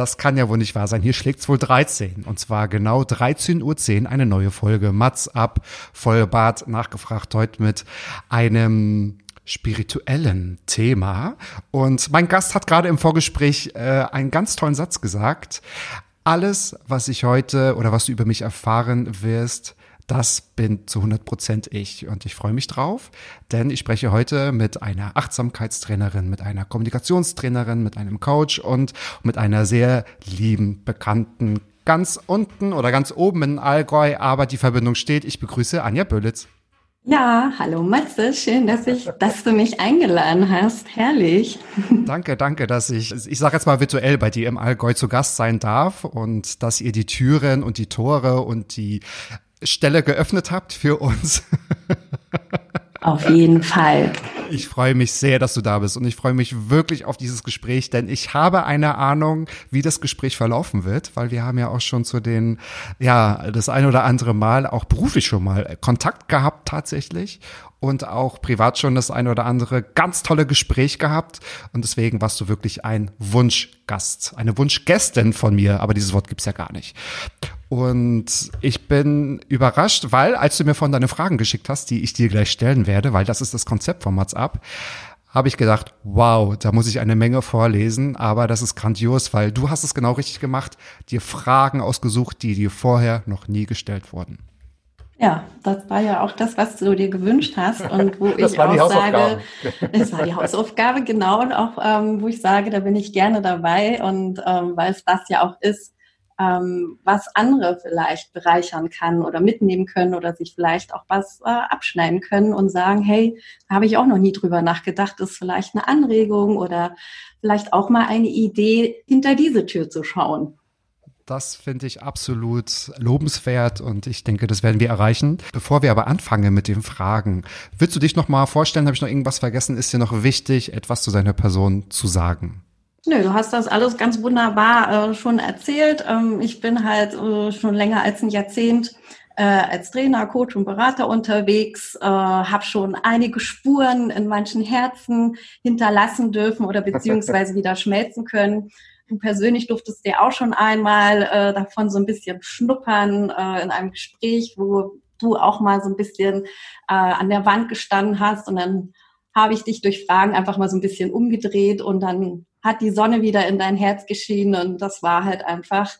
Das kann ja wohl nicht wahr sein. Hier schlägt's wohl 13. Und zwar genau 13.10 Uhr eine neue Folge. Mats ab, Vollbart nachgefragt heute mit einem spirituellen Thema. Und mein Gast hat gerade im Vorgespräch äh, einen ganz tollen Satz gesagt. Alles, was ich heute oder was du über mich erfahren wirst, das bin zu 100 Prozent ich und ich freue mich drauf, denn ich spreche heute mit einer Achtsamkeitstrainerin, mit einer Kommunikationstrainerin, mit einem Coach und mit einer sehr lieben, bekannten, ganz unten oder ganz oben in Allgäu, aber die Verbindung steht. Ich begrüße Anja Böllitz. Ja, hallo Matze, schön, dass ich, dass du mich eingeladen hast. Herrlich. Danke, danke, dass ich, ich sage jetzt mal virtuell bei dir im Allgäu zu Gast sein darf und dass ihr die Türen und die Tore und die Stelle geöffnet habt für uns. Auf jeden Fall. Ich freue mich sehr, dass du da bist und ich freue mich wirklich auf dieses Gespräch, denn ich habe eine Ahnung, wie das Gespräch verlaufen wird, weil wir haben ja auch schon zu den, ja, das ein oder andere Mal auch beruflich schon mal Kontakt gehabt tatsächlich und auch privat schon das ein oder andere ganz tolle Gespräch gehabt und deswegen warst du wirklich ein Wunschgast, eine Wunschgästin von mir, aber dieses Wort gibt's ja gar nicht. Und ich bin überrascht, weil als du mir von deine Fragen geschickt hast, die ich dir gleich stellen werde, weil das ist das Konzept von Mats ab, habe ich gedacht, wow, da muss ich eine Menge vorlesen, aber das ist grandios, weil du hast es genau richtig gemacht, dir Fragen ausgesucht, die dir vorher noch nie gestellt wurden. Ja, das war ja auch das, was du dir gewünscht hast und wo Das ich auch sage, das war die Hausaufgabe, genau, und auch ähm, wo ich sage, da bin ich gerne dabei und ähm, weil es das ja auch ist, ähm, was andere vielleicht bereichern kann oder mitnehmen können oder sich vielleicht auch was äh, abschneiden können und sagen, hey, da habe ich auch noch nie drüber nachgedacht, ist vielleicht eine Anregung oder vielleicht auch mal eine Idee, hinter diese Tür zu schauen. Das finde ich absolut lobenswert und ich denke, das werden wir erreichen. Bevor wir aber anfangen mit den Fragen, willst du dich noch mal vorstellen? Habe ich noch irgendwas vergessen? Ist dir noch wichtig, etwas zu seiner Person zu sagen? Nö, du hast das alles ganz wunderbar äh, schon erzählt. Ähm, ich bin halt äh, schon länger als ein Jahrzehnt äh, als Trainer, Coach und Berater unterwegs, äh, habe schon einige Spuren in manchen Herzen hinterlassen dürfen oder beziehungsweise wieder schmelzen können. Du persönlich durftest dir auch schon einmal äh, davon so ein bisschen schnuppern äh, in einem Gespräch, wo du auch mal so ein bisschen äh, an der Wand gestanden hast und dann habe ich dich durch Fragen einfach mal so ein bisschen umgedreht und dann hat die Sonne wieder in dein Herz geschienen und das war halt einfach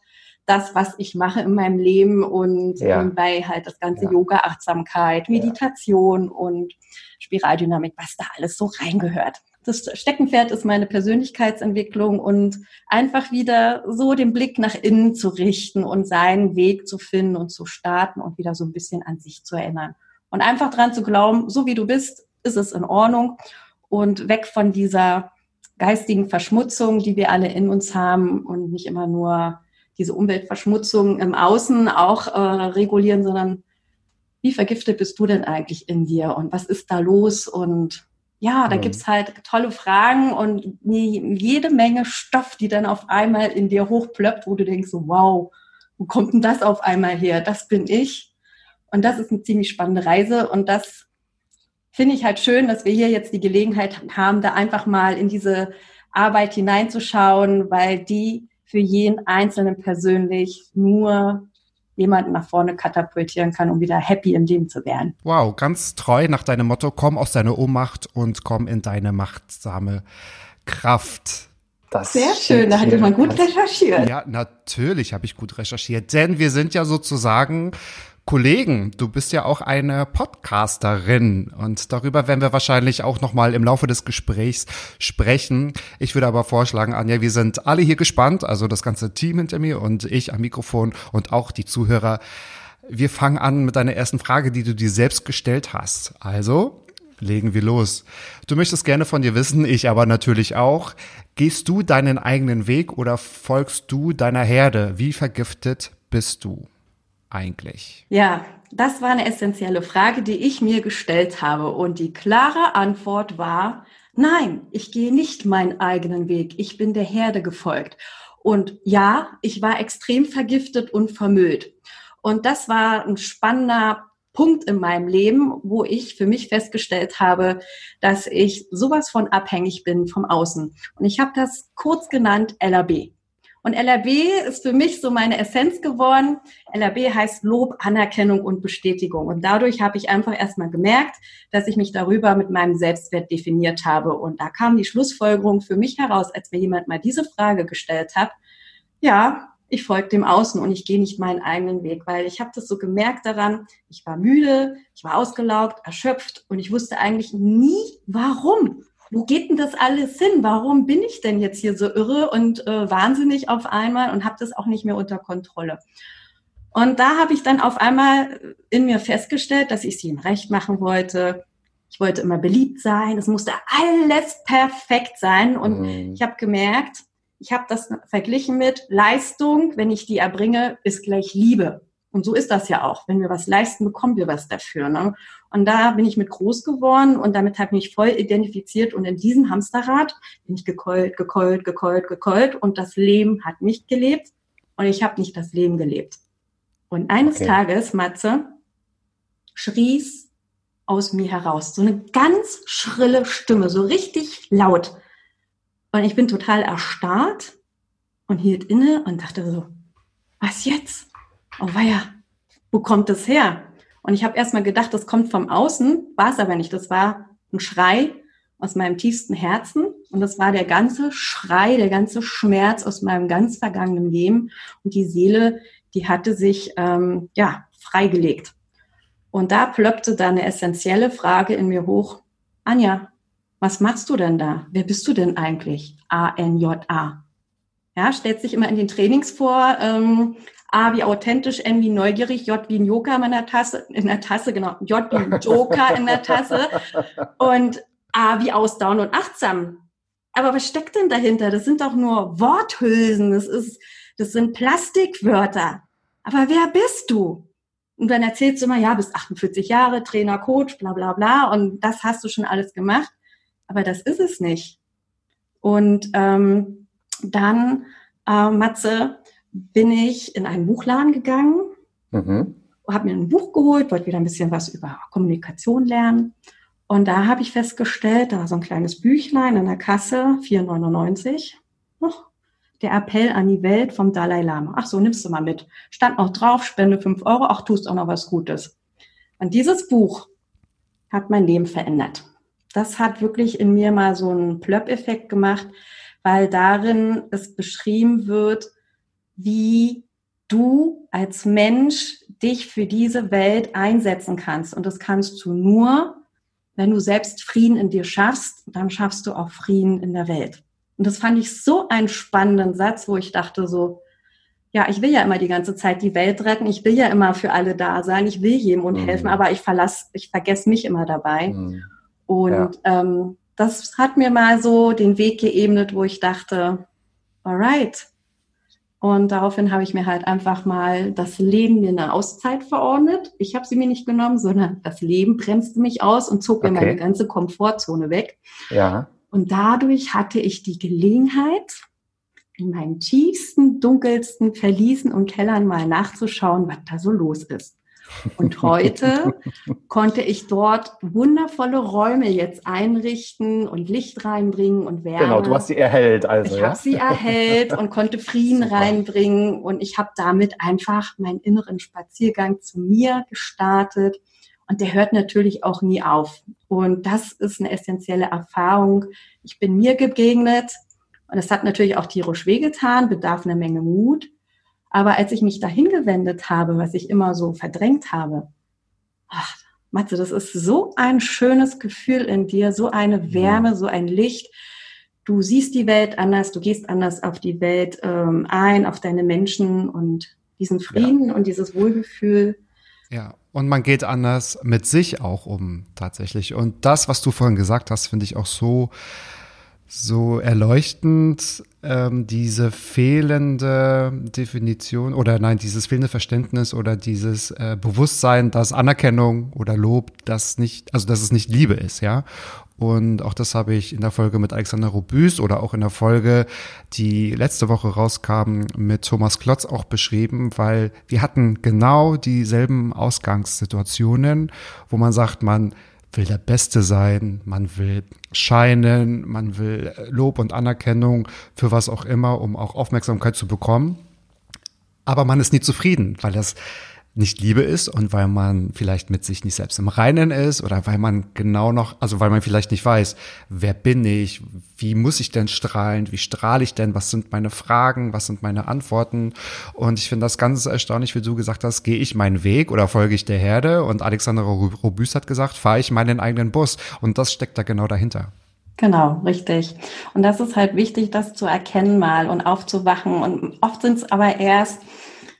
das, was ich mache in meinem Leben und Ja. bei halt das ganze Ja. Yoga, Achtsamkeit, Meditation und Spiraldynamik, was da alles so reingehört. Das Steckenpferd ist meine Persönlichkeitsentwicklung und einfach wieder so den Blick nach innen zu richten und seinen Weg zu finden und zu starten und wieder so ein bisschen an sich zu erinnern. Und einfach dran zu glauben, so wie du bist, ist es in Ordnung und weg von dieser geistigen Verschmutzung, die wir alle in uns haben und nicht immer nur diese Umweltverschmutzung im Außen auch äh, regulieren, sondern wie vergiftet bist du denn eigentlich in dir und was ist da los? Und ja, da Mhm. gibt's halt tolle Fragen und jede Menge Stoff, die dann auf einmal in dir hochplöppt, wo du denkst, so, wow, wo kommt denn das auf einmal her? Das bin ich. Und das ist eine ziemlich spannende Reise und das finde ich halt schön, dass wir hier jetzt die Gelegenheit haben, da einfach mal in diese Arbeit hineinzuschauen, weil die für jeden Einzelnen persönlich nur jemanden nach vorne katapultieren kann, um wieder happy im Leben zu werden. Wow, ganz treu nach deinem Motto, komm aus deiner Ohnmacht und komm in deine machtsame Kraft. Das Sehr schön, da hat jemand gut recherchiert. Ja, natürlich habe ich gut recherchiert, denn wir sind ja sozusagen Kollegen. Du bist ja auch eine Podcasterin und darüber werden wir wahrscheinlich auch noch mal im Laufe des Gesprächs sprechen. Ich würde aber vorschlagen, Anja, wir sind alle hier gespannt, also das ganze Team hinter mir und ich am Mikrofon und auch die Zuhörer. Wir fangen an mit deiner ersten Frage, die du dir selbst gestellt hast. Also, Legen wir los. Du möchtest gerne von dir wissen, ich aber natürlich auch. Gehst du deinen eigenen Weg oder folgst du deiner Herde? Wie vergiftet bist du eigentlich? Ja, das war eine essentielle Frage, die ich mir gestellt habe. Und die klare Antwort war, nein, ich gehe nicht meinen eigenen Weg. Ich bin der Herde gefolgt. Und ja, ich war extrem vergiftet und vermüllt. Und das war ein spannender Punkt in meinem Leben, wo ich für mich festgestellt habe, dass ich sowas von abhängig bin vom Außen. Und ich habe das kurz genannt LAB. Und LRB ist für mich so meine Essenz geworden. LRB heißt Lob, Anerkennung und Bestätigung. Und dadurch habe ich einfach erstmal gemerkt, dass ich mich darüber mit meinem Selbstwert definiert habe. Und da kam die Schlussfolgerung für mich heraus, als mir jemand mal diese Frage gestellt hat. Ja, ich folge dem Außen und ich gehe nicht meinen eigenen Weg, weil ich habe das so gemerkt daran, ich war müde, ich war ausgelaugt, erschöpft und ich wusste eigentlich nie, warum wo geht denn das alles hin? Warum bin ich denn jetzt hier so irre und äh, wahnsinnig auf einmal und habe das auch nicht mehr unter Kontrolle? Und da habe ich dann auf einmal in mir festgestellt, dass ich es ihm recht machen wollte. Ich wollte immer beliebt sein. Es musste alles perfekt sein. Und mhm. ich habe gemerkt, ich habe das verglichen mit Leistung, wenn ich die erbringe, ist gleich Liebe. Und so ist das ja auch. Wenn wir was leisten, bekommen wir was dafür. Ne? Und da bin ich mit groß geworden und damit habe ich mich voll identifiziert. Und in diesem Hamsterrad bin ich gekeult, gekeult, gekeult, gekeult. Und das Leben hat mich gelebt und ich habe nicht das Leben gelebt. Und eines okay. Tages, Matze, schrie's aus mir heraus. So eine ganz schrille Stimme, so richtig laut. Und ich bin total erstarrt und hielt inne und dachte so, was jetzt? Oh weia, wo kommt das her? Und ich habe erstmal gedacht, das kommt vom Außen, war es aber nicht. Das war ein Schrei aus meinem tiefsten Herzen und das war der ganze Schrei, der ganze Schmerz aus meinem ganz vergangenen Leben und die Seele, die hatte sich ähm, ja freigelegt. Und da plöppte da eine essentielle Frage in mir hoch. Anja, was machst du denn da? Wer bist du denn eigentlich? A-N-J-A. Ja, stellt sich immer in den Trainings vor, ähm, A wie authentisch, N wie neugierig, J wie ein Joker in der Tasse, in der Tasse, genau, J wie ein Joker in der Tasse und A wie ausdauernd und achtsam. Aber was steckt denn dahinter? Das sind doch nur Worthülsen, das ist, das sind Plastikwörter. Aber wer bist du? Und dann erzählst du immer, ja, bist 48 Jahre, Trainer, Coach, bla bla bla, und das hast du schon alles gemacht. Aber das ist es nicht. Und ähm, dann, äh, Matze, bin ich in einen Buchladen gegangen, mhm. habe mir ein Buch geholt, wollte wieder ein bisschen was über Kommunikation lernen. Und da habe ich festgestellt, da war so ein kleines Büchlein in der Kasse, 4,99. Oh, der Appell an die Welt vom Dalai Lama. Ach so, nimmst du mal mit. Stand noch drauf, spende 5 Euro, ach, tust auch noch was Gutes. Und dieses Buch hat mein Leben verändert. Das hat wirklich in mir mal so einen Plöpp-Effekt gemacht, weil darin es beschrieben wird, wie du als Mensch dich für diese Welt einsetzen kannst. Und das kannst du nur, wenn du selbst Frieden in dir schaffst, dann schaffst du auch Frieden in der Welt. Und das fand ich so einen spannenden Satz, wo ich dachte so, ja, ich will ja immer die ganze Zeit die Welt retten, ich will ja immer für alle da sein, ich will jedem und mhm. helfen, aber ich verlasse, ich vergesse mich immer dabei. Mhm. Und ja. ähm, das hat mir mal so den Weg geebnet, wo ich dachte, alright, und daraufhin habe ich mir halt einfach mal das Leben mir eine Auszeit verordnet. Ich habe sie mir nicht genommen, sondern das Leben bremste mich aus und zog okay. mir meine ganze Komfortzone weg. Ja. Und dadurch hatte ich die Gelegenheit, in meinen tiefsten, dunkelsten Verliesen und Kellern mal nachzuschauen, was da so los ist. Und heute konnte ich dort wundervolle Räume jetzt einrichten und Licht reinbringen und Wärme. Genau, du hast sie erhellt also. Ich ja? habe sie erhellt und konnte Frieden Super. reinbringen und ich habe damit einfach meinen inneren Spaziergang zu mir gestartet. Und der hört natürlich auch nie auf. Und das ist eine essentielle Erfahrung. Ich bin mir begegnet und es hat natürlich auch tierisch wehgetan, bedarf eine Menge Mut. Aber als ich mich dahin gewendet habe, was ich immer so verdrängt habe, ach, Matze, das ist so ein schönes Gefühl in dir, so eine Wärme, so ein Licht. Du siehst die Welt anders, du gehst anders auf die Welt ähm, ein, auf deine Menschen und diesen Frieden ja. und dieses Wohlgefühl. Ja. Und man geht anders mit sich auch um, tatsächlich. Und das, was du vorhin gesagt hast, finde ich auch so, so erleuchtend, ähm, diese fehlende Definition oder nein, dieses fehlende Verständnis oder dieses äh, Bewusstsein, dass Anerkennung oder Lob das nicht, also dass es nicht Liebe ist, ja. Und auch das habe ich in der Folge mit Alexander Robüs oder auch in der Folge, die letzte Woche rauskam, mit Thomas Klotz auch beschrieben, weil wir hatten genau dieselben Ausgangssituationen, wo man sagt, man will der Beste sein, man will scheinen, man will Lob und Anerkennung für was auch immer, um auch Aufmerksamkeit zu bekommen. Aber man ist nie zufrieden, weil das nicht Liebe ist und weil man vielleicht mit sich nicht selbst im Reinen ist oder weil man genau noch, also weil man vielleicht nicht weiß, wer bin ich, wie muss ich denn strahlen, wie strahle ich denn, was sind meine Fragen, was sind meine Antworten und ich finde das ganz erstaunlich, wie du gesagt hast, gehe ich meinen Weg oder folge ich der Herde und Alexander Robüst hat gesagt, fahre ich meinen eigenen Bus und das steckt da genau dahinter. Genau, richtig. Und das ist halt wichtig, das zu erkennen mal und aufzuwachen. Und oft sind es aber erst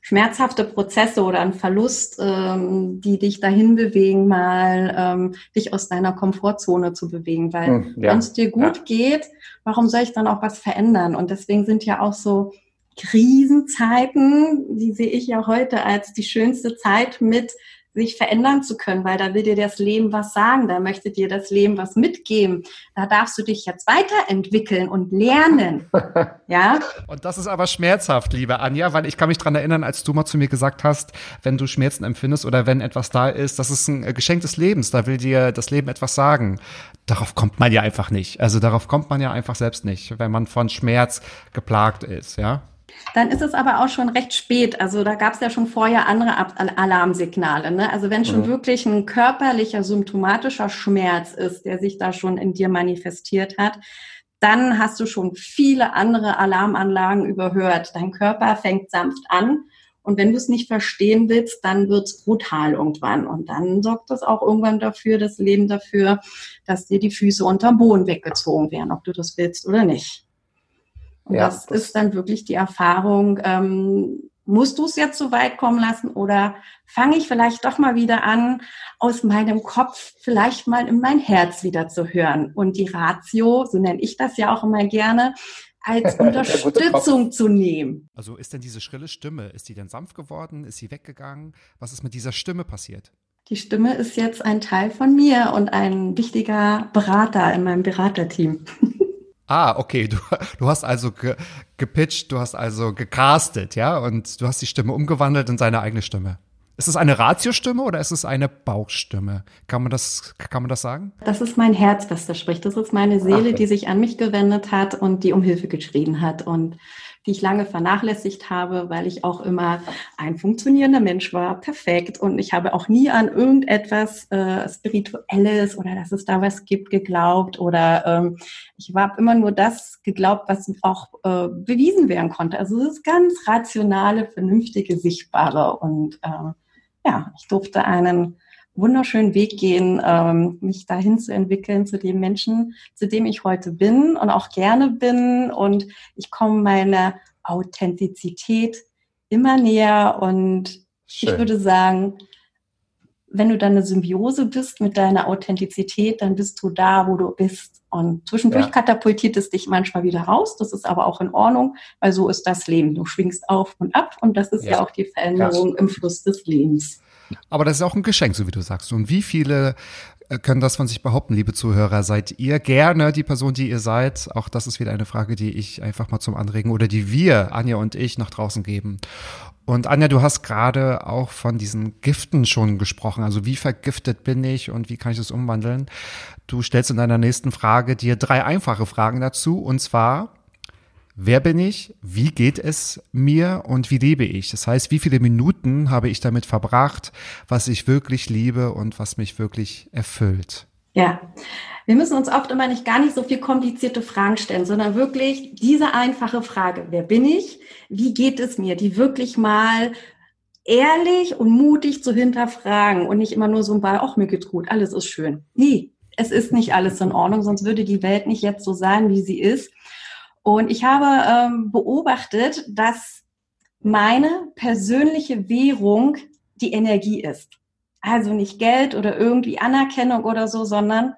schmerzhafte Prozesse oder ein Verlust, ähm, die dich dahin bewegen, mal ähm, dich aus deiner Komfortzone zu bewegen. Weil hm, ja. wenn es dir gut ja. geht, warum soll ich dann auch was verändern? Und deswegen sind ja auch so Krisenzeiten, die sehe ich ja heute als die schönste Zeit mit sich verändern zu können, weil da will dir das Leben was sagen, da möchte dir das Leben was mitgeben. Da darfst du dich jetzt weiterentwickeln und lernen. ja. Und das ist aber schmerzhaft, liebe Anja, weil ich kann mich dran erinnern, als du mal zu mir gesagt hast, wenn du Schmerzen empfindest oder wenn etwas da ist, das ist ein Geschenk des Lebens, da will dir das Leben etwas sagen. Darauf kommt man ja einfach nicht. Also darauf kommt man ja einfach selbst nicht, wenn man von Schmerz geplagt ist, ja. Dann ist es aber auch schon recht spät. Also da gab es ja schon vorher andere Alarmsignale. Ne? Also wenn schon mhm. wirklich ein körperlicher, symptomatischer Schmerz ist, der sich da schon in dir manifestiert hat, dann hast du schon viele andere Alarmanlagen überhört. Dein Körper fängt sanft an. Und wenn du es nicht verstehen willst, dann wird es brutal irgendwann. Und dann sorgt das auch irgendwann dafür, das Leben dafür, dass dir die Füße unterm Boden weggezogen werden, ob du das willst oder nicht. Und ja, das, das, ist dann wirklich die Erfahrung, ähm, musst du es jetzt so weit kommen lassen oder fange ich vielleicht doch mal wieder an, aus meinem Kopf vielleicht mal in mein Herz wieder zu hören und die Ratio, so nenne ich das ja auch immer gerne, als Unterstützung zu nehmen. Also ist denn diese schrille Stimme, ist die denn sanft geworden? Ist sie weggegangen? Was ist mit dieser Stimme passiert? Die Stimme ist jetzt ein Teil von mir und ein wichtiger Berater in meinem Beraterteam. Ah, okay. Du, du hast also ge, gepitcht, du hast also gecastet, ja, und du hast die Stimme umgewandelt in seine eigene Stimme. Ist es eine Ratiostimme oder ist es eine Bauchstimme? Kann man das, kann man das sagen? Das ist mein Herz, was da spricht. Das ist meine Seele, Ach, die sich an mich gewendet hat und die um Hilfe geschrien hat. Und die ich lange vernachlässigt habe, weil ich auch immer ein funktionierender Mensch war, perfekt. Und ich habe auch nie an irgendetwas äh, Spirituelles oder dass es da was gibt geglaubt. Oder ähm, ich habe immer nur das geglaubt, was auch äh, bewiesen werden konnte. Also es ist ganz rationale, vernünftige, sichtbare. Und äh, ja, ich durfte einen wunderschönen Weg gehen, ähm, mich dahin zu entwickeln zu dem Menschen, zu dem ich heute bin und auch gerne bin. Und ich komme meiner Authentizität immer näher. Und Schön. ich würde sagen, wenn du dann eine Symbiose bist mit deiner Authentizität, dann bist du da, wo du bist. Und zwischendurch ja. katapultiert es dich manchmal wieder raus. Das ist aber auch in Ordnung, weil so ist das Leben. Du schwingst auf und ab und das ist ja, ja auch die Veränderung Krass. im Fluss des Lebens. Aber das ist auch ein Geschenk, so wie du sagst. Und wie viele äh, können das von sich behaupten, liebe Zuhörer? Seid ihr gerne die Person, die ihr seid? Auch das ist wieder eine Frage, die ich einfach mal zum Anregen oder die wir, Anja und ich, nach draußen geben. Und Anja, du hast gerade auch von diesen Giften schon gesprochen. Also wie vergiftet bin ich und wie kann ich das umwandeln? Du stellst in deiner nächsten Frage dir drei einfache Fragen dazu. Und zwar, Wer bin ich? Wie geht es mir und wie lebe ich? Das heißt, wie viele Minuten habe ich damit verbracht, was ich wirklich liebe und was mich wirklich erfüllt? Ja, wir müssen uns oft immer nicht gar nicht so viel komplizierte Fragen stellen, sondern wirklich diese einfache Frage, wer bin ich? Wie geht es mir? Die wirklich mal ehrlich und mutig zu hinterfragen und nicht immer nur so ein Ball, ach, mir geht's gut, alles ist schön. Nee, es ist nicht alles in Ordnung, sonst würde die Welt nicht jetzt so sein, wie sie ist. Und ich habe ähm, beobachtet, dass meine persönliche Währung die Energie ist. Also nicht Geld oder irgendwie Anerkennung oder so, sondern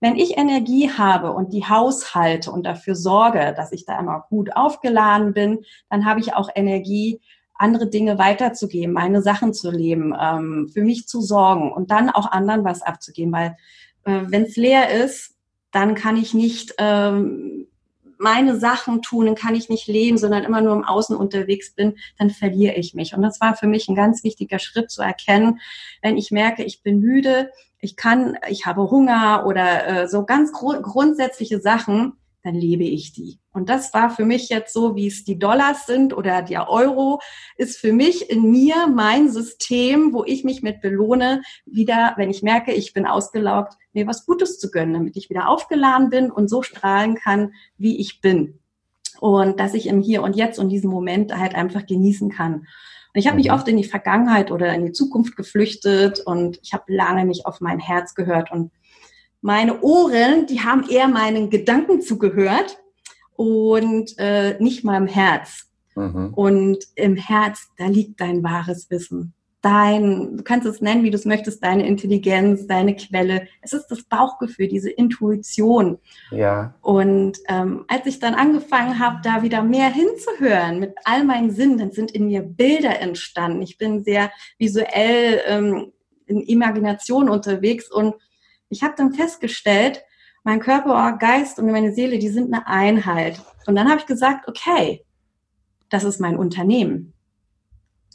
wenn ich Energie habe und die haushalte und dafür sorge, dass ich da immer gut aufgeladen bin, dann habe ich auch Energie, andere Dinge weiterzugeben, meine Sachen zu leben, ähm, für mich zu sorgen und dann auch anderen was abzugeben. Weil äh, wenn es leer ist, dann kann ich nicht ähm, meine Sachen tun, dann kann ich nicht leben, sondern immer nur im Außen unterwegs bin, dann verliere ich mich. Und das war für mich ein ganz wichtiger Schritt zu erkennen, wenn ich merke, ich bin müde, ich kann, ich habe Hunger oder äh, so ganz gru grundsätzliche Sachen, dann lebe ich die. Und das war für mich jetzt so, wie es die Dollars sind oder der Euro, ist für mich in mir mein System, wo ich mich mit belohne, wieder, wenn ich merke, ich bin ausgelaugt, mir was Gutes zu gönnen, damit ich wieder aufgeladen bin und so strahlen kann, wie ich bin. Und dass ich im Hier und Jetzt und diesen Moment halt einfach genießen kann. Und ich habe mich mhm. oft in die Vergangenheit oder in die Zukunft geflüchtet und ich habe lange nicht auf mein Herz gehört und meine Ohren, die haben eher meinen Gedanken zugehört und äh, nicht meinem Herz. Mhm. Und im Herz, da liegt dein wahres Wissen. Dein, du kannst es nennen, wie du es möchtest, deine Intelligenz, deine Quelle. Es ist das Bauchgefühl, diese Intuition. Ja. Und ähm, als ich dann angefangen habe, da wieder mehr hinzuhören mit all meinen Sinnen, dann sind in mir Bilder entstanden. Ich bin sehr visuell ähm, in Imagination unterwegs und ich habe dann festgestellt, mein Körper, Geist und meine Seele, die sind eine Einheit. Und dann habe ich gesagt, okay, das ist mein Unternehmen.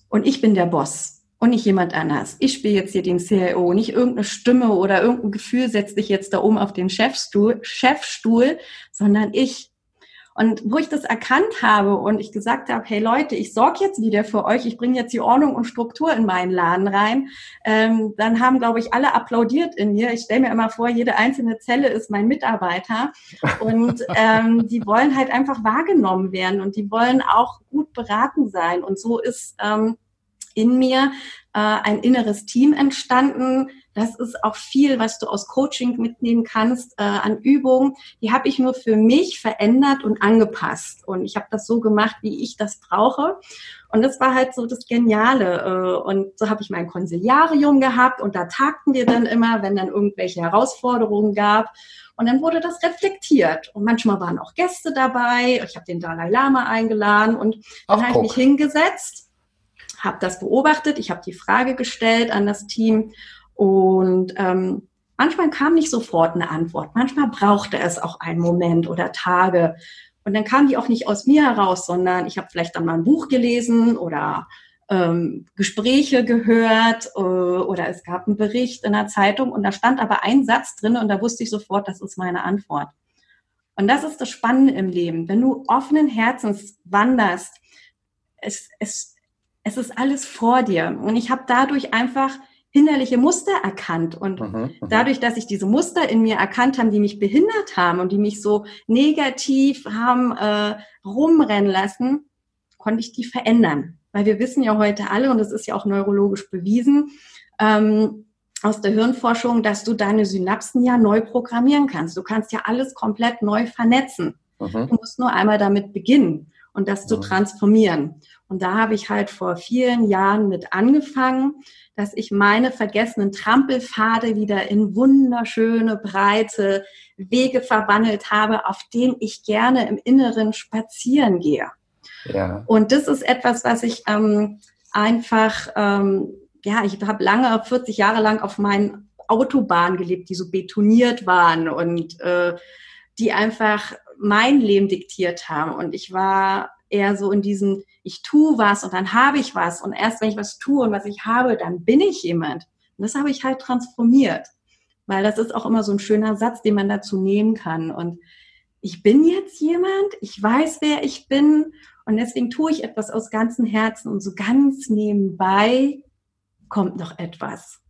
Und ich bin der Boss und nicht jemand anders. Ich spiele jetzt hier den CIO, nicht irgendeine Stimme oder irgendein Gefühl setzt dich jetzt da oben auf den Chefstuhl, Chefstuhl, sondern ich und wo ich das erkannt habe und ich gesagt habe, hey Leute, ich sorge jetzt wieder für euch, ich bringe jetzt die Ordnung und Struktur in meinen Laden rein, ähm, dann haben, glaube ich, alle applaudiert in mir. Ich stelle mir immer vor, jede einzelne Zelle ist mein Mitarbeiter und ähm, die wollen halt einfach wahrgenommen werden und die wollen auch gut beraten sein. Und so ist ähm, in mir äh, ein inneres Team entstanden, das ist auch viel, was du aus Coaching mitnehmen kannst äh, an Übungen. Die habe ich nur für mich verändert und angepasst. Und ich habe das so gemacht, wie ich das brauche. Und das war halt so das Geniale. Äh, und so habe ich mein Konsiliarium gehabt und da tagten wir dann immer, wenn dann irgendwelche Herausforderungen gab. Und dann wurde das reflektiert. Und manchmal waren auch Gäste dabei. Ich habe den Dalai Lama eingeladen und dann habe ich mich hingesetzt, habe das beobachtet, ich habe die Frage gestellt an das Team und ähm, manchmal kam nicht sofort eine Antwort. Manchmal brauchte es auch einen Moment oder Tage. Und dann kam die auch nicht aus mir heraus, sondern ich habe vielleicht dann mal ein Buch gelesen oder ähm, Gespräche gehört äh, oder es gab einen Bericht in der Zeitung und da stand aber ein Satz drin und da wusste ich sofort, das ist meine Antwort. Und das ist das Spannende im Leben. Wenn du offenen Herzens wanderst, es, es, es ist alles vor dir. Und ich habe dadurch einfach hinderliche Muster erkannt. Und mhm, mhm, dadurch, dass ich diese Muster in mir erkannt habe, die mich behindert haben und die mich so negativ haben äh, rumrennen lassen, konnte ich die verändern. Weil wir wissen ja heute alle, und das ist ja auch neurologisch bewiesen, ähm, aus der Hirnforschung, dass du deine Synapsen ja neu programmieren kannst. Du kannst ja alles komplett neu vernetzen. Mhm. Du musst nur einmal damit beginnen und das zu transformieren. Und da habe ich halt vor vielen Jahren mit angefangen, dass ich meine vergessenen Trampelpfade wieder in wunderschöne, breite Wege verwandelt habe, auf denen ich gerne im Inneren spazieren gehe. Ja. Und das ist etwas, was ich ähm, einfach, ähm, ja, ich habe lange, 40 Jahre lang auf meinen Autobahnen gelebt, die so betoniert waren und äh, die einfach mein Leben diktiert haben. Und ich war eher so in diesem, ich tue was und dann habe ich was. Und erst wenn ich was tue und was ich habe, dann bin ich jemand. Und das habe ich halt transformiert. Weil das ist auch immer so ein schöner Satz, den man dazu nehmen kann. Und ich bin jetzt jemand, ich weiß, wer ich bin. Und deswegen tue ich etwas aus ganzem Herzen. Und so ganz nebenbei kommt noch etwas.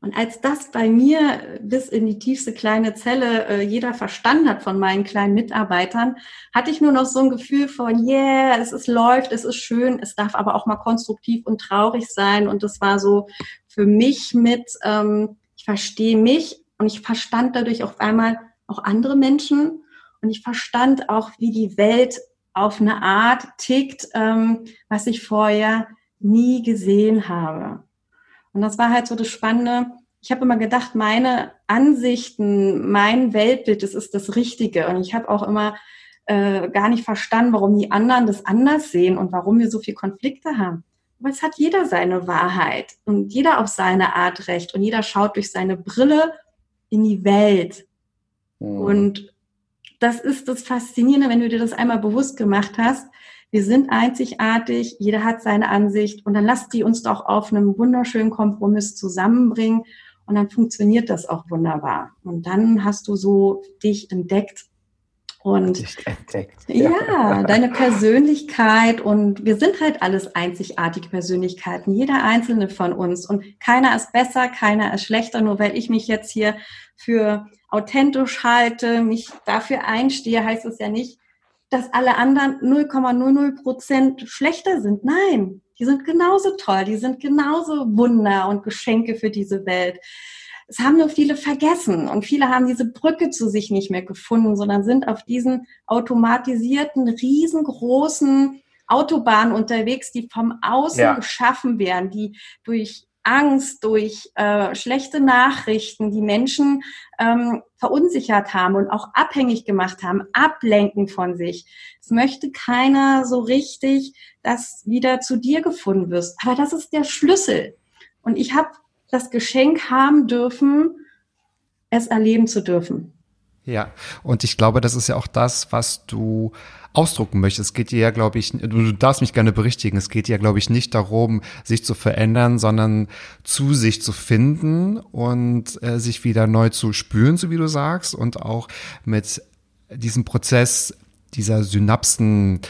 Und als das bei mir bis in die tiefste kleine Zelle äh, jeder verstanden hat von meinen kleinen Mitarbeitern, hatte ich nur noch so ein Gefühl von, yeah, es ist läuft, es ist schön, es darf aber auch mal konstruktiv und traurig sein. Und das war so für mich mit, ähm, ich verstehe mich und ich verstand dadurch auf einmal auch andere Menschen und ich verstand auch, wie die Welt auf eine Art tickt, ähm, was ich vorher nie gesehen habe. Und das war halt so das Spannende. Ich habe immer gedacht, meine Ansichten, mein Weltbild, das ist das Richtige. Und ich habe auch immer äh, gar nicht verstanden, warum die anderen das anders sehen und warum wir so viel Konflikte haben. Aber es hat jeder seine Wahrheit und jeder auf seine Art recht und jeder schaut durch seine Brille in die Welt. Mhm. Und das ist das Faszinierende, wenn du dir das einmal bewusst gemacht hast. Wir sind einzigartig, jeder hat seine Ansicht und dann lass die uns doch auf einem wunderschönen Kompromiss zusammenbringen und dann funktioniert das auch wunderbar. Und dann hast du so dich entdeckt und ja. ja, deine Persönlichkeit und wir sind halt alles einzigartige Persönlichkeiten, jeder einzelne von uns. Und keiner ist besser, keiner ist schlechter, nur weil ich mich jetzt hier für authentisch halte, mich dafür einstehe, heißt es ja nicht, dass alle anderen 0,00 Prozent schlechter sind. Nein, die sind genauso toll, die sind genauso Wunder und Geschenke für diese Welt. Es haben nur viele vergessen und viele haben diese Brücke zu sich nicht mehr gefunden, sondern sind auf diesen automatisierten, riesengroßen Autobahnen unterwegs, die vom Außen ja. geschaffen werden, die durch Angst, durch äh, schlechte Nachrichten die Menschen ähm, verunsichert haben und auch abhängig gemacht haben, ablenken von sich. Es möchte keiner so richtig, dass wieder zu dir gefunden wirst. Aber das ist der Schlüssel. Und ich habe das Geschenk haben dürfen, es erleben zu dürfen. Ja, und ich glaube, das ist ja auch das, was du ausdrucken möchtest. Es geht dir ja, glaube ich, du darfst mich gerne berichtigen, es geht dir ja, glaube ich, nicht darum, sich zu verändern, sondern zu sich zu finden und äh, sich wieder neu zu spüren, so wie du sagst, und auch mit diesem Prozess dieser Synapsen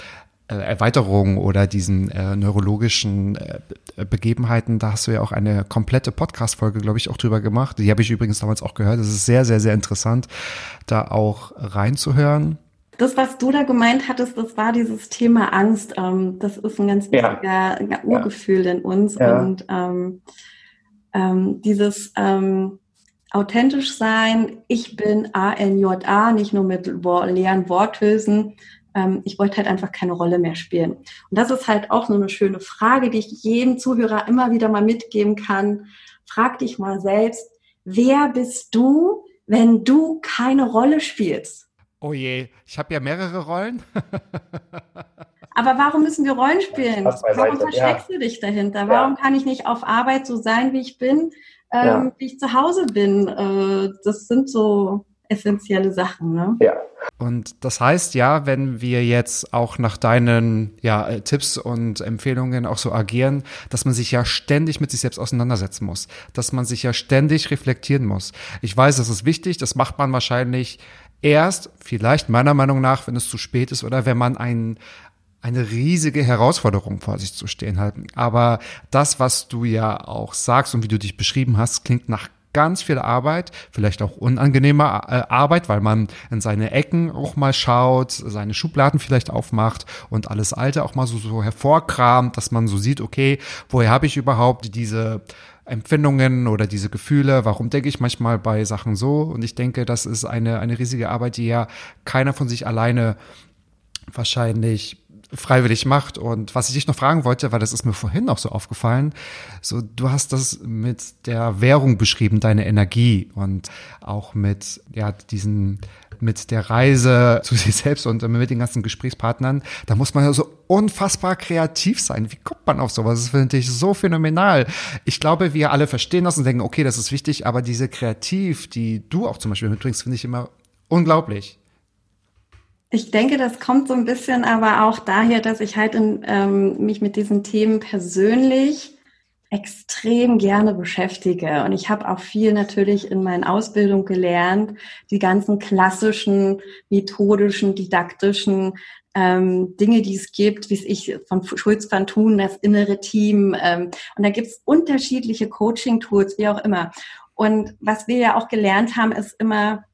Erweiterung oder diesen äh, neurologischen äh, Begebenheiten, da hast du ja auch eine komplette Podcast-Folge, glaube ich, auch drüber gemacht. Die habe ich übrigens damals auch gehört. Das ist sehr, sehr, sehr interessant, da auch reinzuhören. Das, was du da gemeint hattest, das war dieses Thema Angst. Ähm, das ist ein ganz wichtiger ja. Urgefühl ja. in uns. Ja. Und ähm, ähm, dieses ähm, authentisch sein, ich bin A-N-J-A, nicht nur mit leeren Worthülsen, ähm, ich wollte halt einfach keine Rolle mehr spielen. Und das ist halt auch so eine schöne Frage, die ich jedem Zuhörer immer wieder mal mitgeben kann. Frag dich mal selbst, wer bist du, wenn du keine Rolle spielst? Oh je, ich habe ja mehrere Rollen. Aber warum müssen wir Rollen spielen? Warum versteckst ja. du dich dahinter? Warum ja. kann ich nicht auf Arbeit so sein, wie ich bin, ähm, ja. wie ich zu Hause bin? Äh, das sind so essentielle Sachen. Ne? Ja. Und das heißt ja, wenn wir jetzt auch nach deinen ja, Tipps und Empfehlungen auch so agieren, dass man sich ja ständig mit sich selbst auseinandersetzen muss, dass man sich ja ständig reflektieren muss. Ich weiß, das ist wichtig, das macht man wahrscheinlich erst, vielleicht meiner Meinung nach, wenn es zu spät ist oder wenn man ein, eine riesige Herausforderung vor sich zu stehen hat. Aber das, was du ja auch sagst und wie du dich beschrieben hast, klingt nach ganz viel Arbeit, vielleicht auch unangenehme äh, Arbeit, weil man in seine Ecken auch mal schaut, seine Schubladen vielleicht aufmacht und alles Alte auch mal so, so hervorkramt, dass man so sieht, okay, woher habe ich überhaupt diese Empfindungen oder diese Gefühle, warum denke ich manchmal bei Sachen so? Und ich denke, das ist eine, eine riesige Arbeit, die ja keiner von sich alleine wahrscheinlich freiwillig macht. Und was ich dich noch fragen wollte, weil das ist mir vorhin auch so aufgefallen, so du hast das mit der Währung beschrieben, deine Energie und auch mit ja diesen mit der Reise zu sich selbst und mit den ganzen Gesprächspartnern, da muss man ja so unfassbar kreativ sein. Wie kommt man auf sowas? Das finde ich so phänomenal. Ich glaube, wir alle verstehen das und denken, okay, das ist wichtig, aber diese Kreativ, die du auch zum Beispiel mitbringst, finde ich immer unglaublich. Ich denke, das kommt so ein bisschen aber auch daher, dass ich halt in, ähm, mich mit diesen Themen persönlich extrem gerne beschäftige. Und ich habe auch viel natürlich in meinen Ausbildungen gelernt, die ganzen klassischen, methodischen, didaktischen ähm, Dinge, die es gibt, wie es ich von Schulz van Thun, das innere Team. Ähm, und da gibt es unterschiedliche Coaching-Tools, wie auch immer. Und was wir ja auch gelernt haben, ist immer,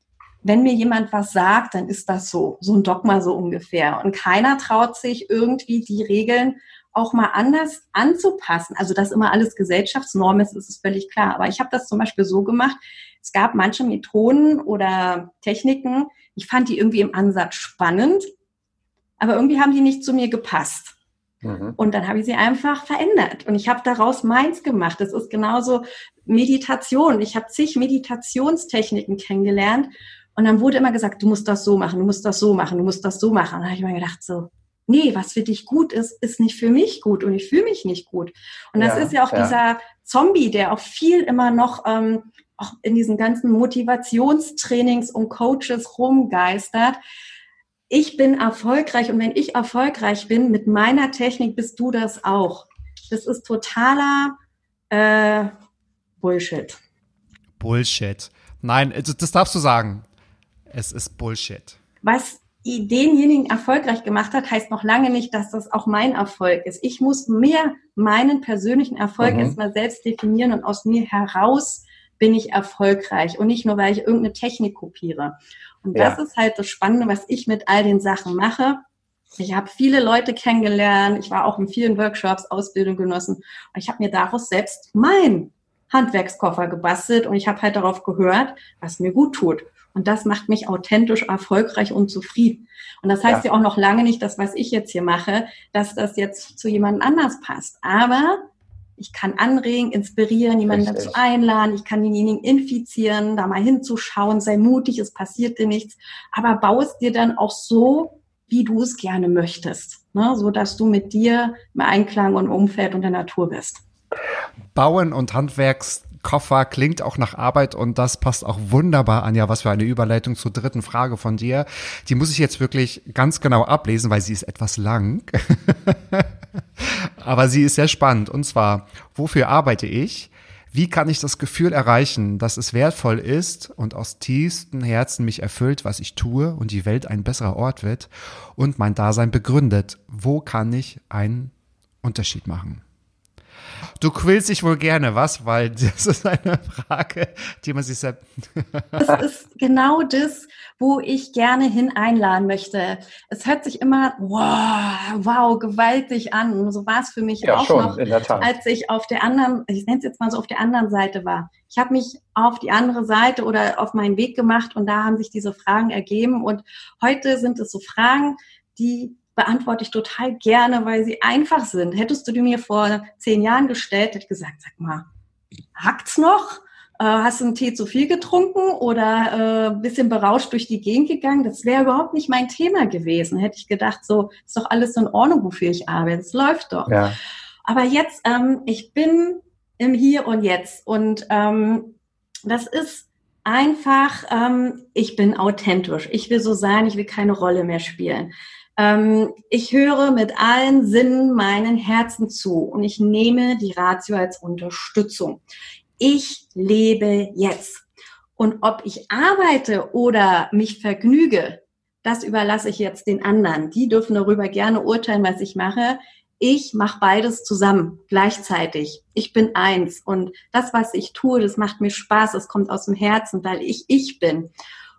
wenn mir jemand was sagt, dann ist das so, so ein Dogma so ungefähr. Und keiner traut sich irgendwie die Regeln auch mal anders anzupassen. Also dass immer alles Gesellschaftsnorm ist, ist es völlig klar. Aber ich habe das zum Beispiel so gemacht, es gab manche Methoden oder Techniken, ich fand die irgendwie im Ansatz spannend, aber irgendwie haben die nicht zu mir gepasst. Mhm. Und dann habe ich sie einfach verändert und ich habe daraus meins gemacht. Das ist genauso Meditation. Ich habe zig Meditationstechniken kennengelernt und dann wurde immer gesagt, du musst das so machen, du musst das so machen, du musst das so machen. Und dann habe ich mir gedacht, so, nee, was für dich gut ist, ist nicht für mich gut und ich fühle mich nicht gut. Und das ja, ist ja auch ja. dieser Zombie, der auch viel immer noch ähm, auch in diesen ganzen Motivationstrainings und Coaches rumgeistert. Ich bin erfolgreich und wenn ich erfolgreich bin mit meiner Technik, bist du das auch. Das ist totaler äh, Bullshit. Bullshit. Nein, das darfst du sagen. Es ist Bullshit. Was denjenigen erfolgreich gemacht hat, heißt noch lange nicht, dass das auch mein Erfolg ist. Ich muss mehr meinen persönlichen Erfolg mhm. erstmal selbst definieren und aus mir heraus bin ich erfolgreich und nicht nur, weil ich irgendeine Technik kopiere. Und ja. das ist halt das Spannende, was ich mit all den Sachen mache. Ich habe viele Leute kennengelernt, ich war auch in vielen Workshops, Ausbildung genossen und ich habe mir daraus selbst mein Handwerkskoffer gebastelt und ich habe halt darauf gehört, was mir gut tut. Und das macht mich authentisch, erfolgreich und zufrieden. Und das heißt ja, ja auch noch lange nicht, dass was ich jetzt hier mache, dass das jetzt zu jemandem anders passt. Aber ich kann anregen, inspirieren, jemanden Richtig. dazu einladen, ich kann denjenigen infizieren, da mal hinzuschauen, sei mutig, es passiert dir nichts, aber baue es dir dann auch so, wie du es gerne möchtest, ne? so dass du mit dir im Einklang und Umfeld und der Natur bist. Bauen und Handwerks Koffer klingt auch nach Arbeit und das passt auch wunderbar an. Ja, was für eine Überleitung zur dritten Frage von dir. Die muss ich jetzt wirklich ganz genau ablesen, weil sie ist etwas lang. Aber sie ist sehr spannend. Und zwar, wofür arbeite ich? Wie kann ich das Gefühl erreichen, dass es wertvoll ist und aus tiefstem Herzen mich erfüllt, was ich tue und die Welt ein besserer Ort wird und mein Dasein begründet? Wo kann ich einen Unterschied machen? Du quälst dich wohl gerne, was? Weil das ist eine Frage, die man sich selbst. das ist genau das, wo ich gerne hin einladen möchte. Es hört sich immer wow, wow, gewaltig an. Und so war es für mich ja, auch schon, noch, als ich auf der anderen, ich nenne es jetzt mal so, auf der anderen Seite war. Ich habe mich auf die andere Seite oder auf meinen Weg gemacht und da haben sich diese Fragen ergeben. Und heute sind es so Fragen, die beantworte ich total gerne, weil sie einfach sind. Hättest du die mir vor zehn Jahren gestellt, hätte ich gesagt, sag mal, hackt's noch? Äh, hast du einen Tee zu viel getrunken oder äh, bisschen berauscht durch die Gegend gegangen? Das wäre überhaupt nicht mein Thema gewesen. Hätte ich gedacht, so ist doch alles in Ordnung, wofür ich arbeite. Es läuft doch. Ja. Aber jetzt, ähm, ich bin im Hier und Jetzt und ähm, das ist einfach, ähm, ich bin authentisch. Ich will so sein, ich will keine Rolle mehr spielen. Ähm, ich höre mit allen Sinnen meinen Herzen zu und ich nehme die Ratio als Unterstützung. Ich lebe jetzt. Und ob ich arbeite oder mich vergnüge, das überlasse ich jetzt den anderen. Die dürfen darüber gerne urteilen, was ich mache. Ich mache beides zusammen, gleichzeitig. Ich bin eins. Und das, was ich tue, das macht mir Spaß. Es kommt aus dem Herzen, weil ich ich bin.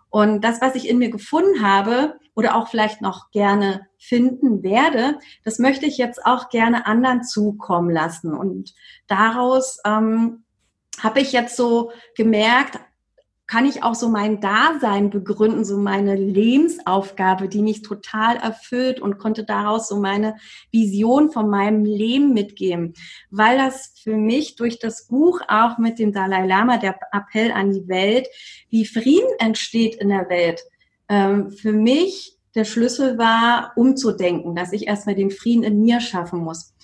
Und das, was ich in mir gefunden habe oder auch vielleicht noch gerne finden werde, das möchte ich jetzt auch gerne anderen zukommen lassen. Und daraus ähm, habe ich jetzt so gemerkt, kann ich auch so mein Dasein begründen, so meine Lebensaufgabe, die mich total erfüllt und konnte daraus so meine Vision von meinem Leben mitgeben, weil das für mich durch das Buch auch mit dem Dalai Lama, der Appell an die Welt, wie Frieden entsteht in der Welt, ähm, für mich der Schlüssel war, umzudenken, dass ich erstmal den Frieden in mir schaffen muss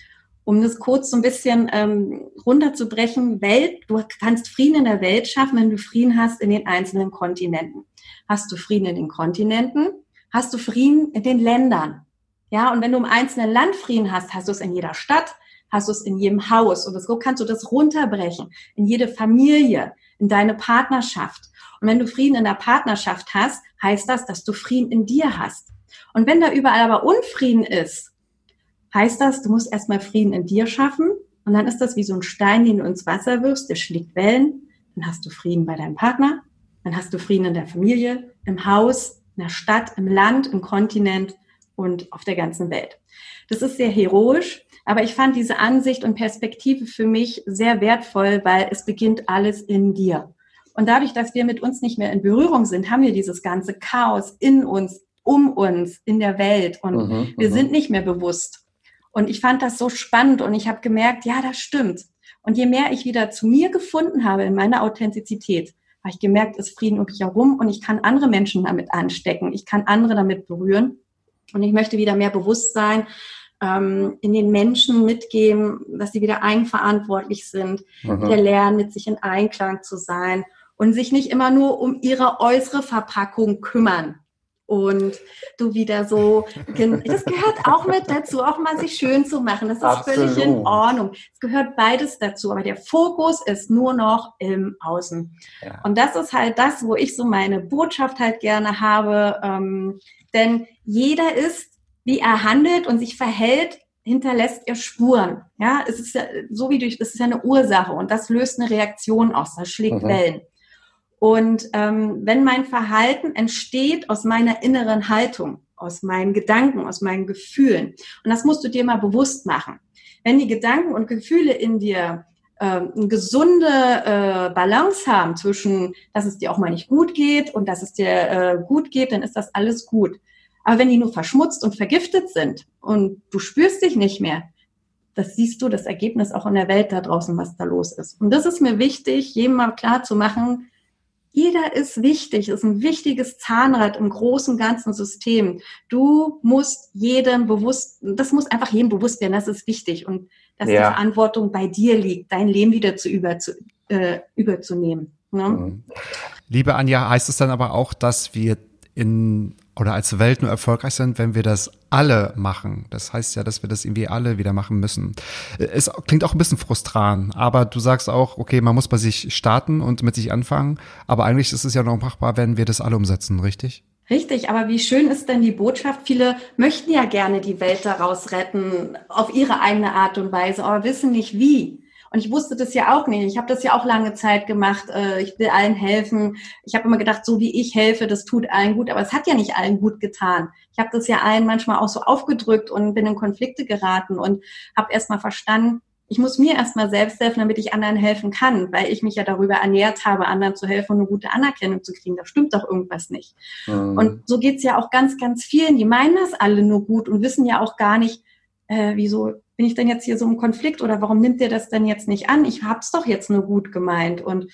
um das kurz so ein bisschen ähm, runterzubrechen, Welt, du kannst Frieden in der Welt schaffen, wenn du Frieden hast in den einzelnen Kontinenten. Hast du Frieden in den Kontinenten, hast du Frieden in den Ländern. Ja, und wenn du im einzelnen Land Frieden hast, hast du es in jeder Stadt, hast du es in jedem Haus. Und so kannst du das runterbrechen, in jede Familie, in deine Partnerschaft. Und wenn du Frieden in der Partnerschaft hast, heißt das, dass du Frieden in dir hast. Und wenn da überall aber Unfrieden ist, heißt das, du musst erstmal Frieden in dir schaffen und dann ist das wie so ein Stein, den du ins Wasser wirfst, der schlägt Wellen, dann hast du Frieden bei deinem Partner, dann hast du Frieden in der Familie, im Haus, in der Stadt, im Land, im Kontinent und auf der ganzen Welt. Das ist sehr heroisch, aber ich fand diese Ansicht und Perspektive für mich sehr wertvoll, weil es beginnt alles in dir. Und dadurch, dass wir mit uns nicht mehr in Berührung sind, haben wir dieses ganze Chaos in uns, um uns, in der Welt und mhm, wir mhm. sind nicht mehr bewusst. Und ich fand das so spannend und ich habe gemerkt, ja, das stimmt. Und je mehr ich wieder zu mir gefunden habe in meiner Authentizität, habe ich gemerkt, es Frieden um mich herum und ich kann andere Menschen damit anstecken. Ich kann andere damit berühren. Und ich möchte wieder mehr Bewusstsein ähm, in den Menschen mitgeben, dass sie wieder eigenverantwortlich sind, mhm. wieder lernen, mit sich in Einklang zu sein und sich nicht immer nur um ihre äußere Verpackung kümmern und du wieder so, das gehört auch mit dazu, auch mal sich schön zu machen. Das ist Absolut. völlig in Ordnung. Es gehört beides dazu, aber der Fokus ist nur noch im Außen. Ja. Und das ist halt das, wo ich so meine Botschaft halt gerne habe, ähm, denn jeder ist, wie er handelt und sich verhält, hinterlässt er Spuren. Ja, es ist ja so wie durch, das ist ja eine Ursache und das löst eine Reaktion aus, das schlägt mhm. Wellen. Und ähm, wenn mein Verhalten entsteht aus meiner inneren Haltung, aus meinen Gedanken, aus meinen Gefühlen, und das musst du dir mal bewusst machen. Wenn die Gedanken und Gefühle in dir äh, eine gesunde äh, Balance haben zwischen, dass es dir auch mal nicht gut geht und dass es dir äh, gut geht, dann ist das alles gut. Aber wenn die nur verschmutzt und vergiftet sind und du spürst dich nicht mehr, das siehst du, das Ergebnis auch in der Welt da draußen, was da los ist. Und das ist mir wichtig, jedem mal klar zu machen, jeder ist wichtig, ist ein wichtiges Zahnrad im großen ganzen System. Du musst jedem bewusst, das muss einfach jedem bewusst werden, das ist wichtig und dass ja. die Verantwortung bei dir liegt, dein Leben wieder zu, über, zu äh, überzunehmen. Ne? Mhm. Liebe Anja, heißt es dann aber auch, dass wir in oder als Welt nur erfolgreich sind, wenn wir das alle machen. Das heißt ja, dass wir das irgendwie alle wieder machen müssen. Es klingt auch ein bisschen frustrant, aber du sagst auch, okay, man muss bei sich starten und mit sich anfangen, aber eigentlich ist es ja noch machbar, wenn wir das alle umsetzen, richtig? Richtig, aber wie schön ist denn die Botschaft? Viele möchten ja gerne die Welt daraus retten, auf ihre eigene Art und Weise, aber wissen nicht wie. Und ich wusste das ja auch nicht. Ich habe das ja auch lange Zeit gemacht. Äh, ich will allen helfen. Ich habe immer gedacht, so wie ich helfe, das tut allen gut. Aber es hat ja nicht allen gut getan. Ich habe das ja allen manchmal auch so aufgedrückt und bin in Konflikte geraten und habe erst mal verstanden, ich muss mir erstmal selbst helfen, damit ich anderen helfen kann, weil ich mich ja darüber ernährt habe, anderen zu helfen und eine gute Anerkennung zu kriegen. Da stimmt doch irgendwas nicht. Mhm. Und so geht's ja auch ganz, ganz vielen. Die meinen das alle nur gut und wissen ja auch gar nicht, äh, wieso bin ich denn jetzt hier so im Konflikt oder warum nimmt ihr das denn jetzt nicht an? Ich hab's doch jetzt nur gut gemeint. Und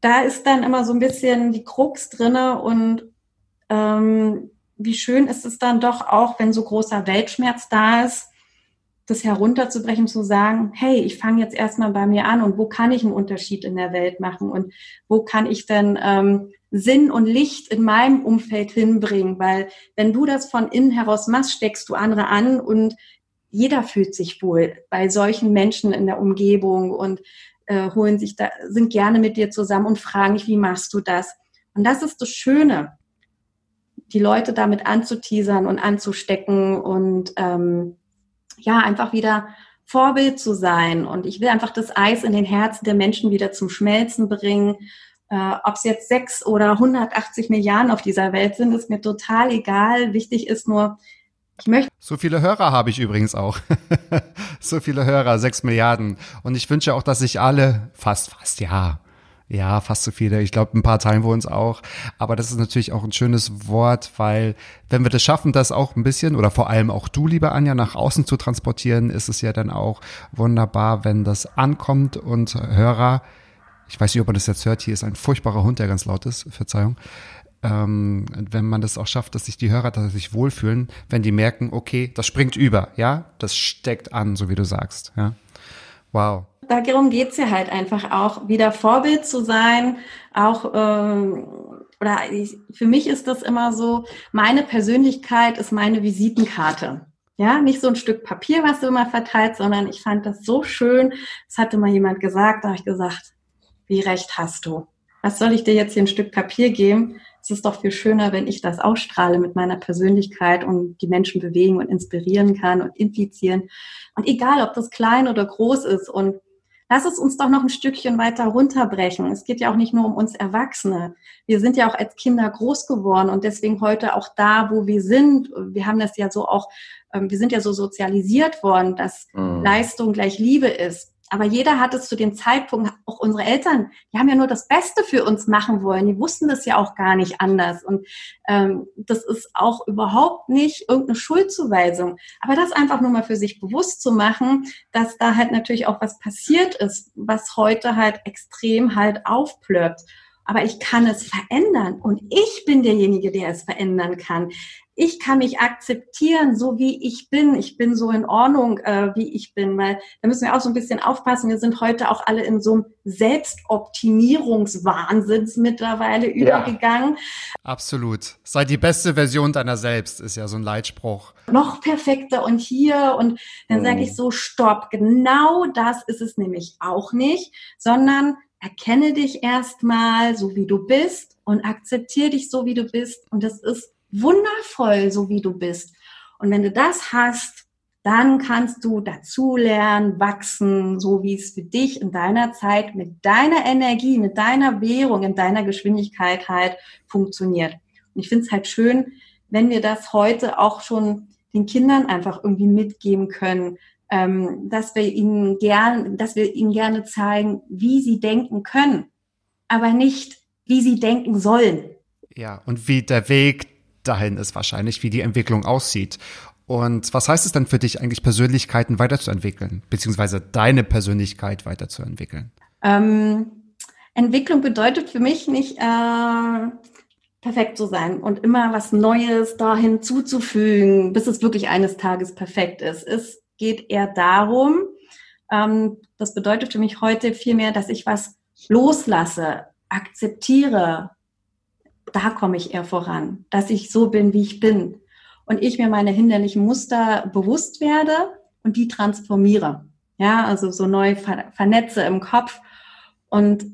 da ist dann immer so ein bisschen die Krux drinne und ähm, wie schön ist es dann doch auch, wenn so großer Weltschmerz da ist, das herunterzubrechen, zu sagen, hey, ich fange jetzt erstmal bei mir an und wo kann ich einen Unterschied in der Welt machen und wo kann ich denn ähm, Sinn und Licht in meinem Umfeld hinbringen, weil wenn du das von innen heraus machst, steckst du andere an und jeder fühlt sich wohl bei solchen Menschen in der Umgebung und äh, holen sich da, sind gerne mit dir zusammen und fragen dich, wie machst du das? Und das ist das Schöne, die Leute damit anzuteasern und anzustecken und ähm, ja, einfach wieder Vorbild zu sein. Und ich will einfach das Eis in den Herzen der Menschen wieder zum Schmelzen bringen. Äh, Ob es jetzt sechs oder 180 Milliarden auf dieser Welt sind, ist mir total egal. Wichtig ist nur, ich möchte. So viele Hörer habe ich übrigens auch. so viele Hörer, sechs Milliarden. Und ich wünsche auch, dass sich alle, fast, fast, ja, ja, fast so viele. Ich glaube, ein paar teilen wir uns auch. Aber das ist natürlich auch ein schönes Wort, weil wenn wir das schaffen, das auch ein bisschen oder vor allem auch du, liebe Anja, nach außen zu transportieren, ist es ja dann auch wunderbar, wenn das ankommt und Hörer, ich weiß nicht, ob man das jetzt hört, hier ist ein furchtbarer Hund, der ganz laut ist, Verzeihung ähm, wenn man das auch schafft, dass sich die Hörer tatsächlich wohlfühlen, wenn die merken, okay, das springt über, ja, das steckt an, so wie du sagst, ja. Wow. Darum geht's ja halt einfach auch, wieder Vorbild zu sein, auch ähm, oder ich, für mich ist das immer so, meine Persönlichkeit ist meine Visitenkarte. Ja, nicht so ein Stück Papier, was du immer verteilst, sondern ich fand das so schön. Das hatte mal jemand gesagt, da habe ich gesagt, wie recht hast du? Was soll ich dir jetzt hier ein Stück Papier geben? Es ist doch viel schöner, wenn ich das ausstrahle mit meiner Persönlichkeit und die Menschen bewegen und inspirieren kann und implizieren. Und egal, ob das klein oder groß ist und Lass es uns doch noch ein Stückchen weiter runterbrechen. Es geht ja auch nicht nur um uns Erwachsene. Wir sind ja auch als Kinder groß geworden und deswegen heute auch da, wo wir sind. Wir haben das ja so auch, ähm, wir sind ja so sozialisiert worden, dass mhm. Leistung gleich Liebe ist. Aber jeder hat es zu dem Zeitpunkt, auch unsere Eltern, die haben ja nur das Beste für uns machen wollen. Die wussten das ja auch gar nicht anders. Und ähm, das ist auch überhaupt nicht irgendeine Schuldzuweisung. Aber das einfach nur mal für sich bewusst zu machen, dass da halt natürlich auch was passiert ist, was heute halt extrem halt aufplöppt aber ich kann es verändern und ich bin derjenige, der es verändern kann ich kann mich akzeptieren, so wie ich bin. Ich bin so in Ordnung, äh, wie ich bin, weil da müssen wir auch so ein bisschen aufpassen. Wir sind heute auch alle in so einem Selbstoptimierungswahnsinns mittlerweile ja. übergegangen. Absolut. Sei die beste Version deiner selbst, ist ja so ein Leitspruch. Noch perfekter und hier und dann mhm. sage ich so, stopp. Genau das ist es nämlich auch nicht, sondern erkenne dich erstmal so, wie du bist und akzeptiere dich so, wie du bist. Und das ist wundervoll, so wie du bist. Und wenn du das hast, dann kannst du dazulernen, wachsen, so wie es für dich in deiner Zeit mit deiner Energie, mit deiner Währung, in deiner Geschwindigkeit halt funktioniert. Und ich finde es halt schön, wenn wir das heute auch schon den Kindern einfach irgendwie mitgeben können, ähm, dass wir ihnen gern, dass wir ihnen gerne zeigen, wie sie denken können, aber nicht, wie sie denken sollen. Ja, und wie der Weg dahin ist wahrscheinlich, wie die Entwicklung aussieht. Und was heißt es denn für dich eigentlich, Persönlichkeiten weiterzuentwickeln, beziehungsweise deine Persönlichkeit weiterzuentwickeln? Ähm, Entwicklung bedeutet für mich nicht äh, perfekt zu sein und immer was Neues da hinzuzufügen, bis es wirklich eines Tages perfekt ist. Es geht eher darum, ähm, das bedeutet für mich heute vielmehr, dass ich was loslasse, akzeptiere, da komme ich eher voran, dass ich so bin, wie ich bin. Und ich mir meine hinderlichen Muster bewusst werde und die transformiere. Ja, also so neu vernetze im Kopf und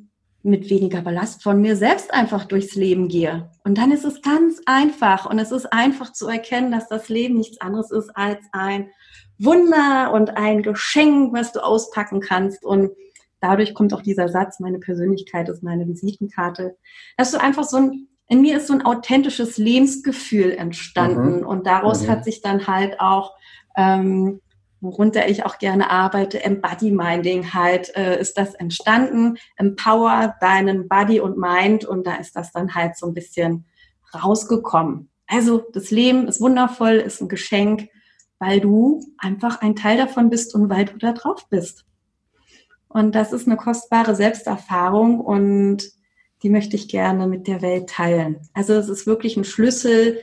mit weniger Ballast von mir selbst einfach durchs Leben gehe. Und dann ist es ganz einfach und es ist einfach zu erkennen, dass das Leben nichts anderes ist als ein Wunder und ein Geschenk, was du auspacken kannst. Und dadurch kommt auch dieser Satz, meine Persönlichkeit ist meine Visitenkarte, dass du einfach so ein in mir ist so ein authentisches Lebensgefühl entstanden mhm. und daraus mhm. hat sich dann halt auch, ähm, worunter ich auch gerne arbeite, Embody Minding halt, äh, ist das entstanden. Empower deinen Body und Mind und da ist das dann halt so ein bisschen rausgekommen. Also das Leben ist wundervoll, ist ein Geschenk, weil du einfach ein Teil davon bist und weil du da drauf bist. Und das ist eine kostbare Selbsterfahrung und die möchte ich gerne mit der Welt teilen. Also es ist wirklich ein Schlüssel,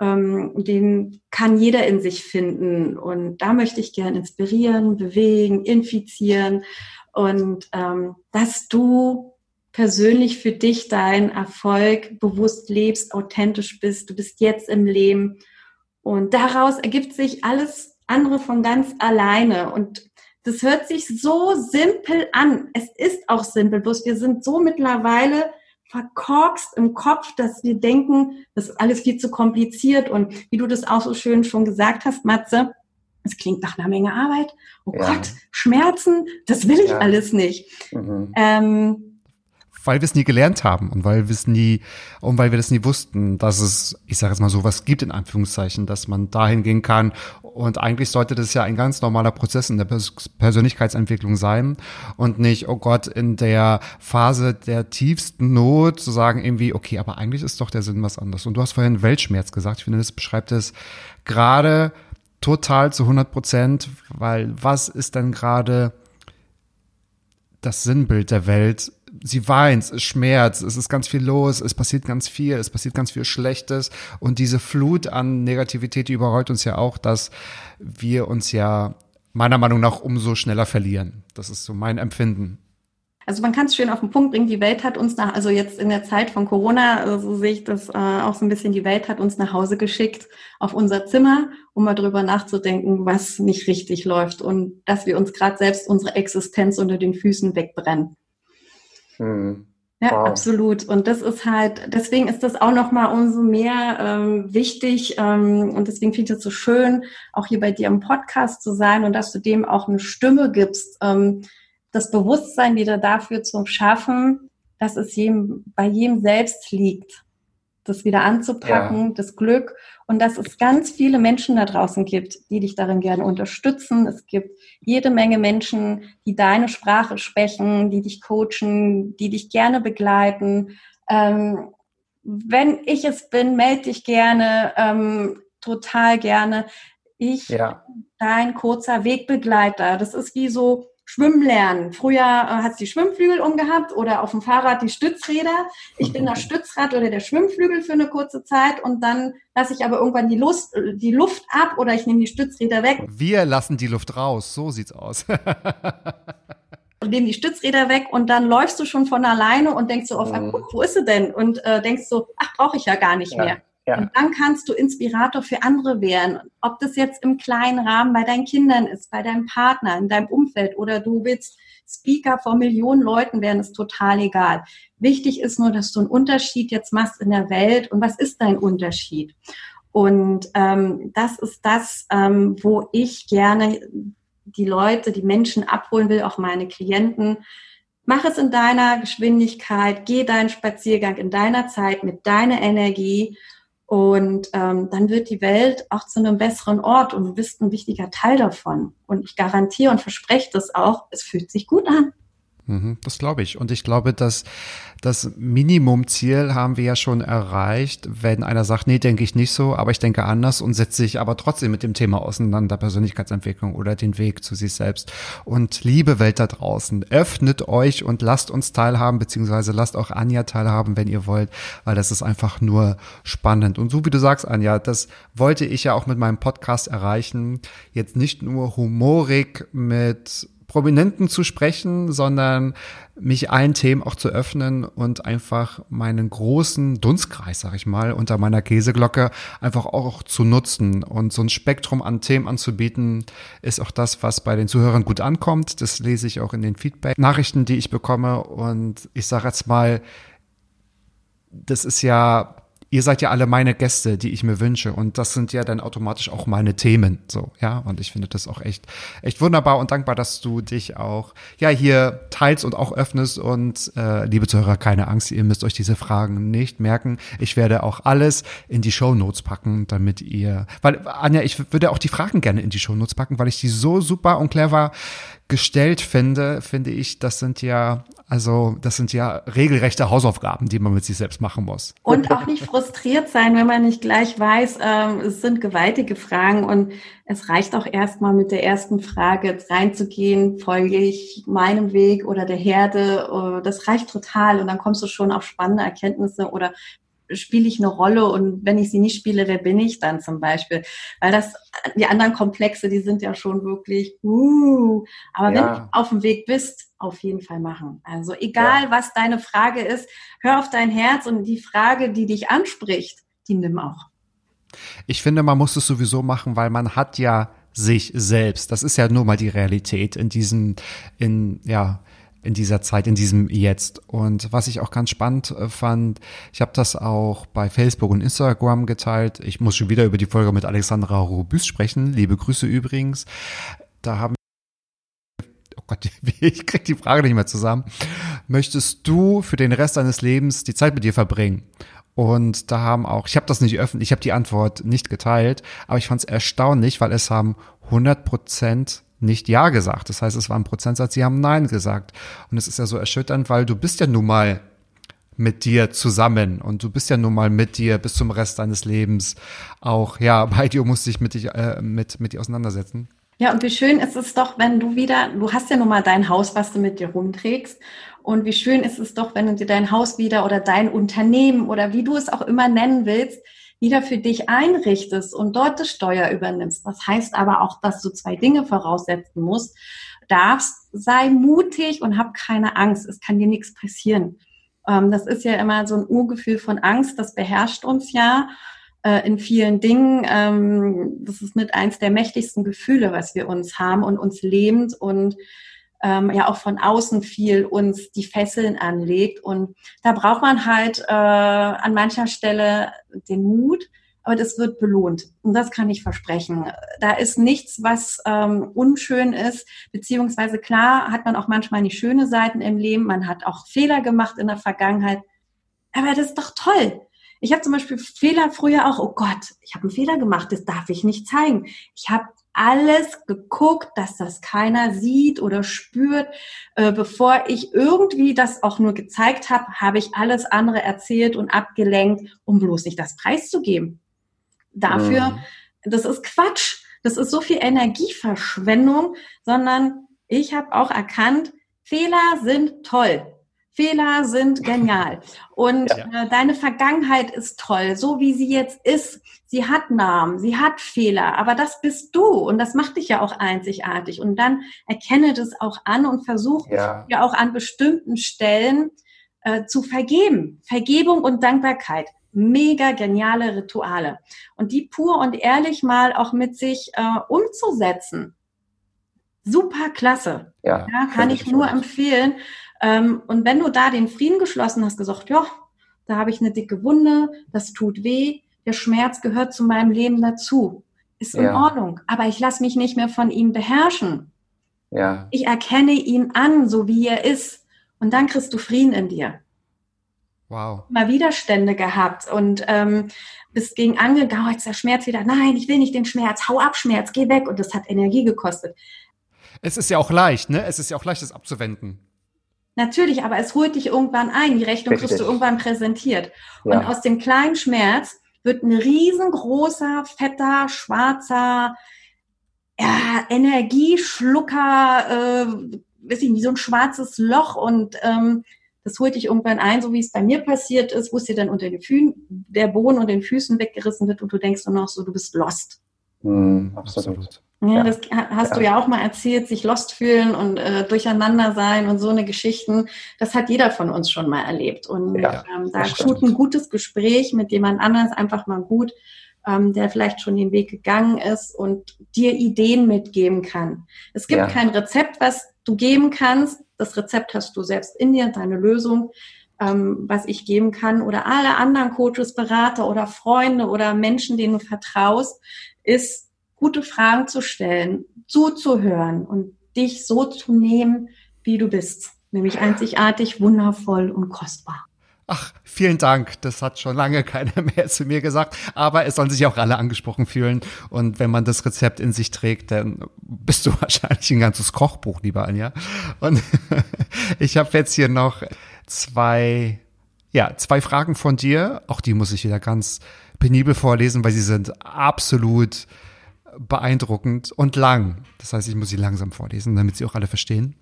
ähm, den kann jeder in sich finden. Und da möchte ich gerne inspirieren, bewegen, infizieren und ähm, dass du persönlich für dich deinen Erfolg bewusst lebst, authentisch bist, du bist jetzt im Leben und daraus ergibt sich alles andere von ganz alleine und das hört sich so simpel an. Es ist auch simpel, bloß wir sind so mittlerweile verkorkst im Kopf, dass wir denken, das ist alles viel zu kompliziert. Und wie du das auch so schön schon gesagt hast, Matze, es klingt nach einer Menge Arbeit. Oh ja. Gott, Schmerzen, das will ich ja. alles nicht. Mhm. Ähm, weil wir es nie gelernt haben und weil wir es nie und weil wir das nie wussten, dass es, ich sage jetzt mal so, was gibt in Anführungszeichen, dass man dahin gehen kann. Und eigentlich sollte das ja ein ganz normaler Prozess in der Persönlichkeitsentwicklung sein und nicht, oh Gott, in der Phase der tiefsten Not zu sagen irgendwie, okay, aber eigentlich ist doch der Sinn was anderes. Und du hast vorhin Weltschmerz gesagt. Ich finde, das beschreibt es gerade total zu 100 Prozent, weil was ist denn gerade das Sinnbild der Welt sie weint, es schmerzt, es ist ganz viel los, es passiert ganz viel, es passiert ganz viel Schlechtes und diese Flut an Negativität, die überrollt uns ja auch, dass wir uns ja meiner Meinung nach umso schneller verlieren. Das ist so mein Empfinden. Also man kann es schön auf den Punkt bringen, die Welt hat uns nach, also jetzt in der Zeit von Corona, so also sehe ich das äh, auch so ein bisschen, die Welt hat uns nach Hause geschickt auf unser Zimmer, um mal drüber nachzudenken, was nicht richtig läuft und dass wir uns gerade selbst unsere Existenz unter den Füßen wegbrennen. Mhm. Ja, wow. absolut. Und das ist halt, deswegen ist das auch nochmal umso mehr ähm, wichtig ähm, und deswegen finde ich es so schön, auch hier bei dir im Podcast zu sein und dass du dem auch eine Stimme gibst, ähm, das Bewusstsein wieder dafür zu schaffen, dass es jedem, bei jedem selbst liegt. Das wieder anzupacken, ja. das Glück und dass es ganz viele Menschen da draußen gibt, die dich darin gerne unterstützen. Es gibt jede Menge Menschen, die deine Sprache sprechen, die dich coachen, die dich gerne begleiten. Ähm, wenn ich es bin, melde dich gerne, ähm, total gerne. Ich, ja. dein kurzer Wegbegleiter. Das ist wie so Schwimmen lernen. Früher äh, hat die Schwimmflügel umgehabt oder auf dem Fahrrad die Stützräder. Ich bin das Stützrad oder der Schwimmflügel für eine kurze Zeit und dann lasse ich aber irgendwann die, Lust, die Luft ab oder ich nehme die Stützräder weg. Wir lassen die Luft raus, so sieht's aus. und nehme die Stützräder weg und dann läufst du schon von alleine und denkst so auf, mhm. wo ist sie denn? Und äh, denkst so, ach, brauche ich ja gar nicht ja. mehr. Ja. Und dann kannst du Inspirator für andere werden. Ob das jetzt im kleinen Rahmen bei deinen Kindern ist, bei deinem Partner, in deinem Umfeld oder du willst Speaker vor Millionen Leuten werden, ist total egal. Wichtig ist nur, dass du einen Unterschied jetzt machst in der Welt. Und was ist dein Unterschied? Und ähm, das ist das, ähm, wo ich gerne die Leute, die Menschen abholen will, auch meine Klienten. Mach es in deiner Geschwindigkeit, geh deinen Spaziergang in deiner Zeit mit deiner Energie und ähm, dann wird die Welt auch zu einem besseren Ort und du bist ein wichtiger Teil davon. Und ich garantiere und verspreche das auch, es fühlt sich gut an. Mhm, das glaube ich. Und ich glaube, dass das Minimumziel haben wir ja schon erreicht, wenn einer sagt, nee, denke ich nicht so, aber ich denke anders und setzt sich aber trotzdem mit dem Thema auseinander, Persönlichkeitsentwicklung oder den Weg zu sich selbst. Und liebe Welt da draußen, öffnet euch und lasst uns teilhaben, beziehungsweise lasst auch Anja teilhaben, wenn ihr wollt, weil das ist einfach nur spannend. Und so wie du sagst, Anja, das wollte ich ja auch mit meinem Podcast erreichen. Jetzt nicht nur humorig mit Prominenten zu sprechen, sondern mich allen Themen auch zu öffnen und einfach meinen großen Dunstkreis, sag ich mal, unter meiner Käseglocke einfach auch zu nutzen und so ein Spektrum an Themen anzubieten, ist auch das, was bei den Zuhörern gut ankommt. Das lese ich auch in den Feedback-Nachrichten, die ich bekomme und ich sage jetzt mal, das ist ja ihr seid ja alle meine Gäste, die ich mir wünsche. Und das sind ja dann automatisch auch meine Themen. So, ja. Und ich finde das auch echt, echt wunderbar und dankbar, dass du dich auch, ja, hier teilst und auch öffnest. Und, äh, liebe Zuhörer, keine Angst, ihr müsst euch diese Fragen nicht merken. Ich werde auch alles in die Show Notes packen, damit ihr, weil, Anja, ich würde auch die Fragen gerne in die Show Notes packen, weil ich die so super und clever gestellt finde, finde ich, das sind ja, also das sind ja regelrechte Hausaufgaben, die man mit sich selbst machen muss. Und auch nicht frustriert sein, wenn man nicht gleich weiß, ähm, es sind gewaltige Fragen und es reicht auch erstmal mit der ersten Frage reinzugehen, folge ich meinem Weg oder der Herde, oh, das reicht total und dann kommst du schon auf spannende Erkenntnisse oder spiele ich eine Rolle und wenn ich sie nicht spiele, wer bin ich dann zum Beispiel? Weil das, die anderen Komplexe, die sind ja schon wirklich, uh, aber ja. wenn du auf dem Weg bist, auf jeden Fall machen. Also egal, ja. was deine Frage ist, hör auf dein Herz und die Frage, die dich anspricht, die nimm auch. Ich finde, man muss es sowieso machen, weil man hat ja sich selbst. Das ist ja nur mal die Realität in diesem, in, ja, in dieser Zeit, in diesem Jetzt. Und was ich auch ganz spannend äh, fand, ich habe das auch bei Facebook und Instagram geteilt. Ich muss schon wieder über die Folge mit Alexandra Robüs sprechen. Liebe Grüße übrigens. Da haben Oh Gott, ich krieg die Frage nicht mehr zusammen. Möchtest du für den Rest deines Lebens die Zeit mit dir verbringen? Und da haben auch, ich habe das nicht öffentlich, ich habe die Antwort nicht geteilt, aber ich fand es erstaunlich, weil es haben 100 Prozent nicht Ja gesagt. Das heißt, es war ein Prozentsatz, sie haben Nein gesagt. Und es ist ja so erschütternd, weil du bist ja nun mal mit dir zusammen und du bist ja nun mal mit dir bis zum Rest deines Lebens auch, ja, bei dir musst dich mit, dich, äh, mit, mit dir auseinandersetzen. Ja, und wie schön ist es doch, wenn du wieder, du hast ja nun mal dein Haus, was du mit dir rumträgst. Und wie schön ist es doch, wenn du dir dein Haus wieder oder dein Unternehmen oder wie du es auch immer nennen willst, wieder für dich einrichtest und dort das Steuer übernimmst. Das heißt aber auch, dass du zwei Dinge voraussetzen musst. Darfst, sei mutig und hab keine Angst. Es kann dir nichts passieren. Ähm, das ist ja immer so ein Urgefühl von Angst, das beherrscht uns ja äh, in vielen Dingen. Ähm, das ist mit eins der mächtigsten Gefühle, was wir uns haben und uns lebend und ähm, ja auch von außen viel uns die Fesseln anlegt. Und da braucht man halt äh, an mancher Stelle den Mut, aber das wird belohnt. Und das kann ich versprechen. Da ist nichts, was ähm, unschön ist, beziehungsweise klar hat man auch manchmal nicht schöne Seiten im Leben, man hat auch Fehler gemacht in der Vergangenheit, aber das ist doch toll. Ich habe zum Beispiel Fehler früher auch, oh Gott, ich habe einen Fehler gemacht, das darf ich nicht zeigen. Ich habe alles geguckt, dass das keiner sieht oder spürt. Äh, bevor ich irgendwie das auch nur gezeigt habe, habe ich alles andere erzählt und abgelenkt, um bloß nicht das preiszugeben. Dafür, mhm. das ist Quatsch. Das ist so viel Energieverschwendung, sondern ich habe auch erkannt, Fehler sind toll. Fehler sind genial. Und ja. äh, deine Vergangenheit ist toll, so wie sie jetzt ist. Sie hat Namen, sie hat Fehler, aber das bist du und das macht dich ja auch einzigartig. Und dann erkenne das auch an und versuch ja, ja auch an bestimmten Stellen äh, zu vergeben. Vergebung und Dankbarkeit. Mega geniale Rituale. Und die pur und ehrlich mal auch mit sich äh, umzusetzen. Super klasse. Ja, ja kann ich nur empfehlen. Ähm, und wenn du da den Frieden geschlossen hast, gesagt, ja, da habe ich eine dicke Wunde, das tut weh, der Schmerz gehört zu meinem Leben dazu, ist in ja. Ordnung, aber ich lasse mich nicht mehr von ihm beherrschen. Ja. Ich erkenne ihn an, so wie er ist, und dann kriegst du Frieden in dir. Wow. Mal Widerstände gehabt und ähm, bist gegen angegangen, jetzt der Schmerz wieder, nein, ich will nicht den Schmerz, hau ab Schmerz, geh weg und das hat Energie gekostet. Es ist ja auch leicht, ne? Es ist ja auch leicht, das abzuwenden. Natürlich, aber es holt dich irgendwann ein. Die Rechnung Richtig. kriegst du irgendwann präsentiert. Ja. Und aus dem kleinen Schmerz wird ein riesengroßer, fetter, schwarzer ja, Energieschlucker, äh, weiß ich nicht, so ein schwarzes Loch und ähm, das holt dich irgendwann ein, so wie es bei mir passiert ist, wo es dir dann unter den Füßen, der Boden und den Füßen weggerissen wird und du denkst nur noch so, du bist lost. Mm, absolut. Ja, das hast ja. du ja auch mal erzählt, sich lost fühlen und äh, durcheinander sein und so eine Geschichten. Das hat jeder von uns schon mal erlebt. Und ja, ähm, da tut ein gutes Gespräch mit jemand anders einfach mal gut, ähm, der vielleicht schon den Weg gegangen ist und dir Ideen mitgeben kann. Es gibt ja. kein Rezept, was du geben kannst. Das Rezept hast du selbst in dir, deine Lösung, ähm, was ich geben kann. Oder alle anderen Coaches, Berater oder Freunde oder Menschen, denen du vertraust, ist gute Fragen zu stellen, zuzuhören und dich so zu nehmen, wie du bist. Nämlich einzigartig, wundervoll und kostbar. Ach, vielen Dank. Das hat schon lange keiner mehr zu mir gesagt. Aber es sollen sich auch alle angesprochen fühlen. Und wenn man das Rezept in sich trägt, dann bist du wahrscheinlich ein ganzes Kochbuch, lieber Anja. Und ich habe jetzt hier noch zwei, ja, zwei Fragen von dir. Auch die muss ich wieder ganz penibel vorlesen, weil sie sind absolut beeindruckend und lang. Das heißt, ich muss sie langsam vorlesen, damit sie auch alle verstehen.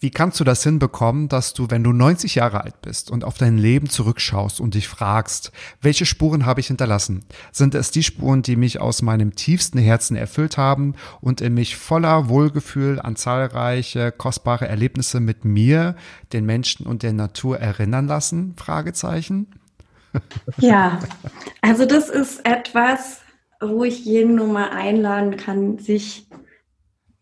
Wie kannst du das hinbekommen, dass du, wenn du 90 Jahre alt bist und auf dein Leben zurückschaust und dich fragst, welche Spuren habe ich hinterlassen? Sind es die Spuren, die mich aus meinem tiefsten Herzen erfüllt haben und in mich voller Wohlgefühl an zahlreiche kostbare Erlebnisse mit mir, den Menschen und der Natur erinnern lassen? Fragezeichen. Ja, also das ist etwas, wo ich jeden nur mal einladen kann, sich,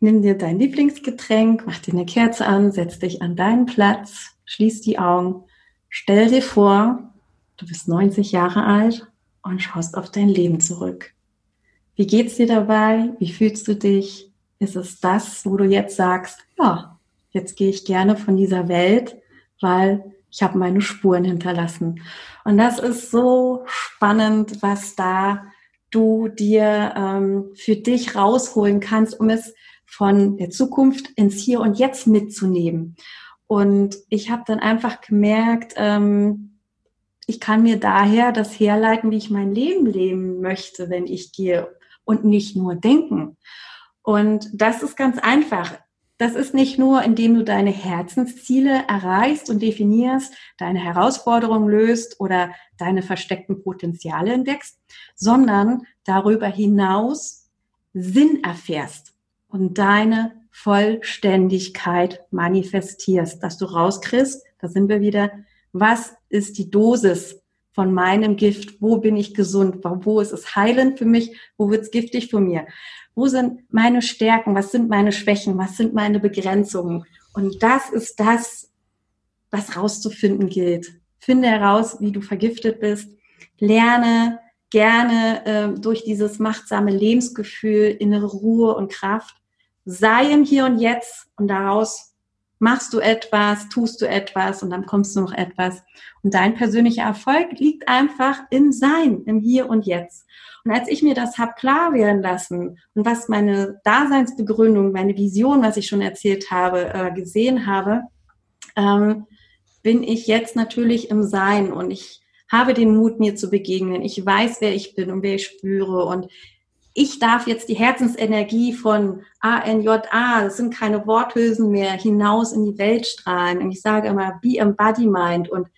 nimm dir dein Lieblingsgetränk, mach dir eine Kerze an, setz dich an deinen Platz, schließ die Augen, stell dir vor, du bist 90 Jahre alt und schaust auf dein Leben zurück. Wie geht's dir dabei? Wie fühlst du dich? Ist es das, wo du jetzt sagst, ja, jetzt gehe ich gerne von dieser Welt, weil ich habe meine Spuren hinterlassen. Und das ist so spannend, was da du dir ähm, für dich rausholen kannst, um es von der Zukunft ins Hier und Jetzt mitzunehmen. Und ich habe dann einfach gemerkt, ähm, ich kann mir daher das herleiten, wie ich mein Leben leben möchte, wenn ich gehe und nicht nur denken. Und das ist ganz einfach. Das ist nicht nur, indem du deine Herzensziele erreichst und definierst, deine Herausforderungen löst oder deine versteckten Potenziale entdeckst, sondern darüber hinaus Sinn erfährst und deine Vollständigkeit manifestierst, dass du rauskriegst, da sind wir wieder, was ist die Dosis von meinem Gift? Wo bin ich gesund? Wo ist es heilend für mich? Wo wird es giftig für mir? Wo sind meine Stärken? Was sind meine Schwächen? Was sind meine Begrenzungen? Und das ist das, was rauszufinden gilt. Finde heraus, wie du vergiftet bist. Lerne gerne äh, durch dieses machtsame Lebensgefühl innere Ruhe und Kraft. Sei im Hier und Jetzt und daraus machst du etwas, tust du etwas und dann kommst du noch etwas. Und dein persönlicher Erfolg liegt einfach im Sein, im Hier und Jetzt. Und als ich mir das hab klar werden lassen und was meine Daseinsbegründung, meine Vision, was ich schon erzählt habe, äh, gesehen habe, ähm, bin ich jetzt natürlich im Sein und ich habe den Mut, mir zu begegnen. Ich weiß, wer ich bin und wer ich spüre und ich darf jetzt die Herzensenergie von ANJA, das sind keine Worthülsen mehr, hinaus in die Welt strahlen. Und ich sage immer, be embodiment. Und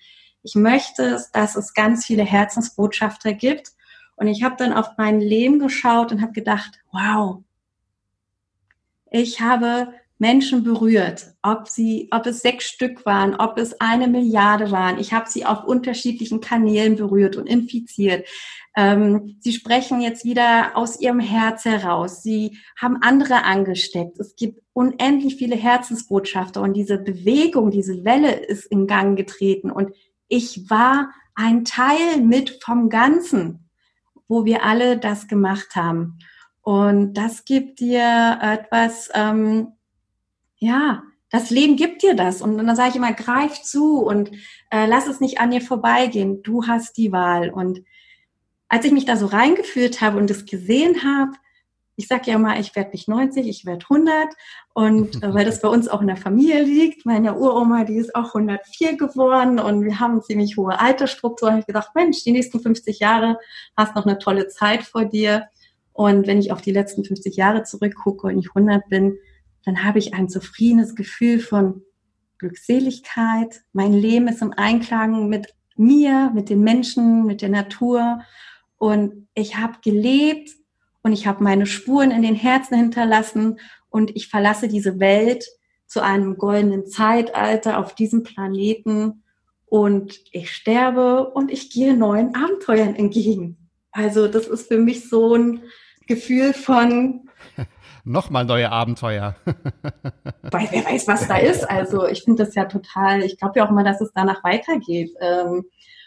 ich möchte, dass es ganz viele Herzensbotschafter gibt. Und ich habe dann auf mein Leben geschaut und habe gedacht, wow, ich habe Menschen berührt, ob sie, ob es sechs Stück waren, ob es eine Milliarde waren. Ich habe sie auf unterschiedlichen Kanälen berührt und infiziert. Ähm, sie sprechen jetzt wieder aus ihrem Herz heraus. Sie haben andere angesteckt. Es gibt unendlich viele Herzensbotschafter und diese Bewegung, diese Welle ist in Gang getreten und ich war ein Teil mit vom Ganzen, wo wir alle das gemacht haben. Und das gibt dir etwas, ähm, ja, das Leben gibt dir das. Und dann sage ich immer, greif zu und äh, lass es nicht an dir vorbeigehen. Du hast die Wahl. Und als ich mich da so reingeführt habe und es gesehen habe, ich sage ja mal, ich werde nicht 90, ich werde 100. Und äh, weil das bei uns auch in der Familie liegt, meine Uroma, die ist auch 104 geworden und wir haben eine ziemlich hohe Altersstruktur. habe ich gedacht, Mensch, die nächsten 50 Jahre hast noch eine tolle Zeit vor dir. Und wenn ich auf die letzten 50 Jahre zurückgucke und ich 100 bin, dann habe ich ein zufriedenes Gefühl von Glückseligkeit. Mein Leben ist im Einklang mit mir, mit den Menschen, mit der Natur. Und ich habe gelebt und ich habe meine Spuren in den Herzen hinterlassen und ich verlasse diese Welt zu einem goldenen Zeitalter auf diesem Planeten und ich sterbe und ich gehe neuen Abenteuern entgegen. Also das ist für mich so ein Gefühl von Nochmal neue Abenteuer. Weil wer weiß, was da ist. Also ich finde das ja total, ich glaube ja auch mal, dass es danach weitergeht. Ähm,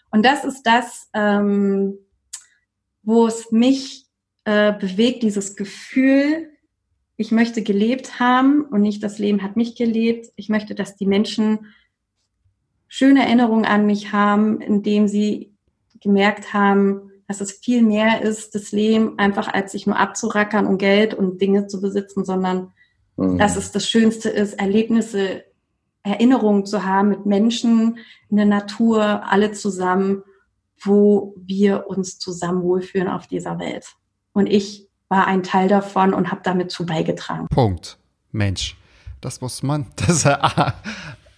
und das ist das, ähm, wo es mich äh, bewegt, dieses Gefühl, ich möchte gelebt haben und nicht das Leben hat mich gelebt. Ich möchte, dass die Menschen schöne Erinnerungen an mich haben, indem sie gemerkt haben, dass es viel mehr ist, das Leben einfach als sich nur abzurackern und Geld und Dinge zu besitzen, sondern mhm. dass es das Schönste ist, Erlebnisse, Erinnerungen zu haben mit Menschen in der Natur, alle zusammen, wo wir uns zusammen wohlfühlen auf dieser Welt. Und ich war ein Teil davon und habe damit zu beigetragen. Punkt. Mensch, das muss man, das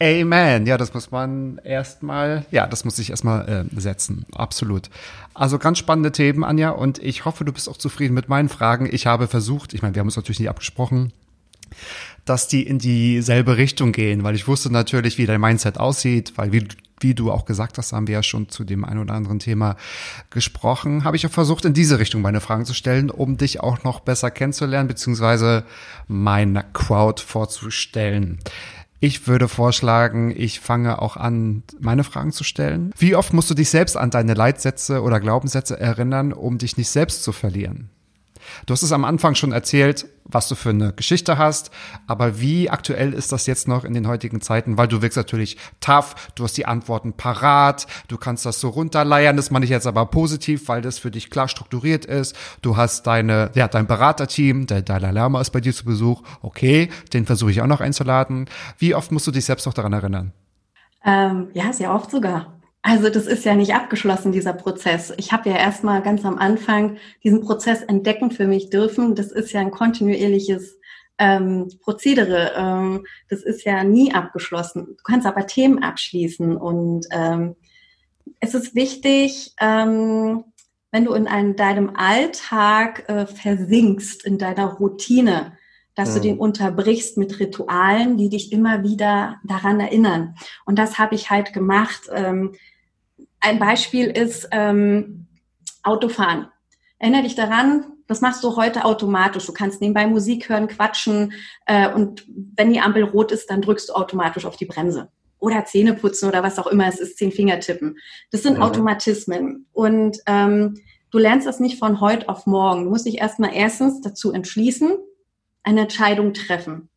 Amen. Ja, das muss man erstmal, ja, das muss ich erstmal äh, setzen. Absolut. Also ganz spannende Themen, Anja, und ich hoffe, du bist auch zufrieden mit meinen Fragen. Ich habe versucht, ich meine, wir haben uns natürlich nicht abgesprochen, dass die in dieselbe Richtung gehen, weil ich wusste natürlich, wie dein Mindset aussieht, weil wie, wie du auch gesagt hast, haben wir ja schon zu dem einen oder anderen Thema gesprochen, habe ich auch versucht, in diese Richtung meine Fragen zu stellen, um dich auch noch besser kennenzulernen, beziehungsweise meine Crowd vorzustellen. Ich würde vorschlagen, ich fange auch an, meine Fragen zu stellen. Wie oft musst du dich selbst an deine Leitsätze oder Glaubenssätze erinnern, um dich nicht selbst zu verlieren? Du hast es am Anfang schon erzählt, was du für eine Geschichte hast, aber wie aktuell ist das jetzt noch in den heutigen Zeiten? Weil du wirkst natürlich tough, du hast die Antworten parat, du kannst das so runterleiern, das meine ich jetzt aber positiv, weil das für dich klar strukturiert ist. Du hast deine, ja, dein Beraterteam, der Dalai Lama ist bei dir zu Besuch, okay, den versuche ich auch noch einzuladen. Wie oft musst du dich selbst noch daran erinnern? Ähm, ja, sehr oft sogar. Also das ist ja nicht abgeschlossen, dieser Prozess. Ich habe ja erstmal ganz am Anfang diesen Prozess entdecken für mich dürfen. Das ist ja ein kontinuierliches ähm, Prozedere. Ähm, das ist ja nie abgeschlossen. Du kannst aber Themen abschließen und ähm, es ist wichtig, ähm, wenn du in einem, deinem Alltag äh, versinkst, in deiner Routine, dass mhm. du den unterbrichst mit Ritualen, die dich immer wieder daran erinnern. Und das habe ich halt gemacht. Ähm, ein Beispiel ist ähm, Autofahren. Erinnere dich daran, das machst du heute automatisch. Du kannst nebenbei Musik hören, quatschen äh, und wenn die Ampel rot ist, dann drückst du automatisch auf die Bremse. Oder Zähne putzen oder was auch immer es ist, zehn Finger tippen. Das sind ja. Automatismen. Und ähm, du lernst das nicht von heute auf morgen. Du musst dich erstmal erstens dazu entschließen, eine Entscheidung treffen.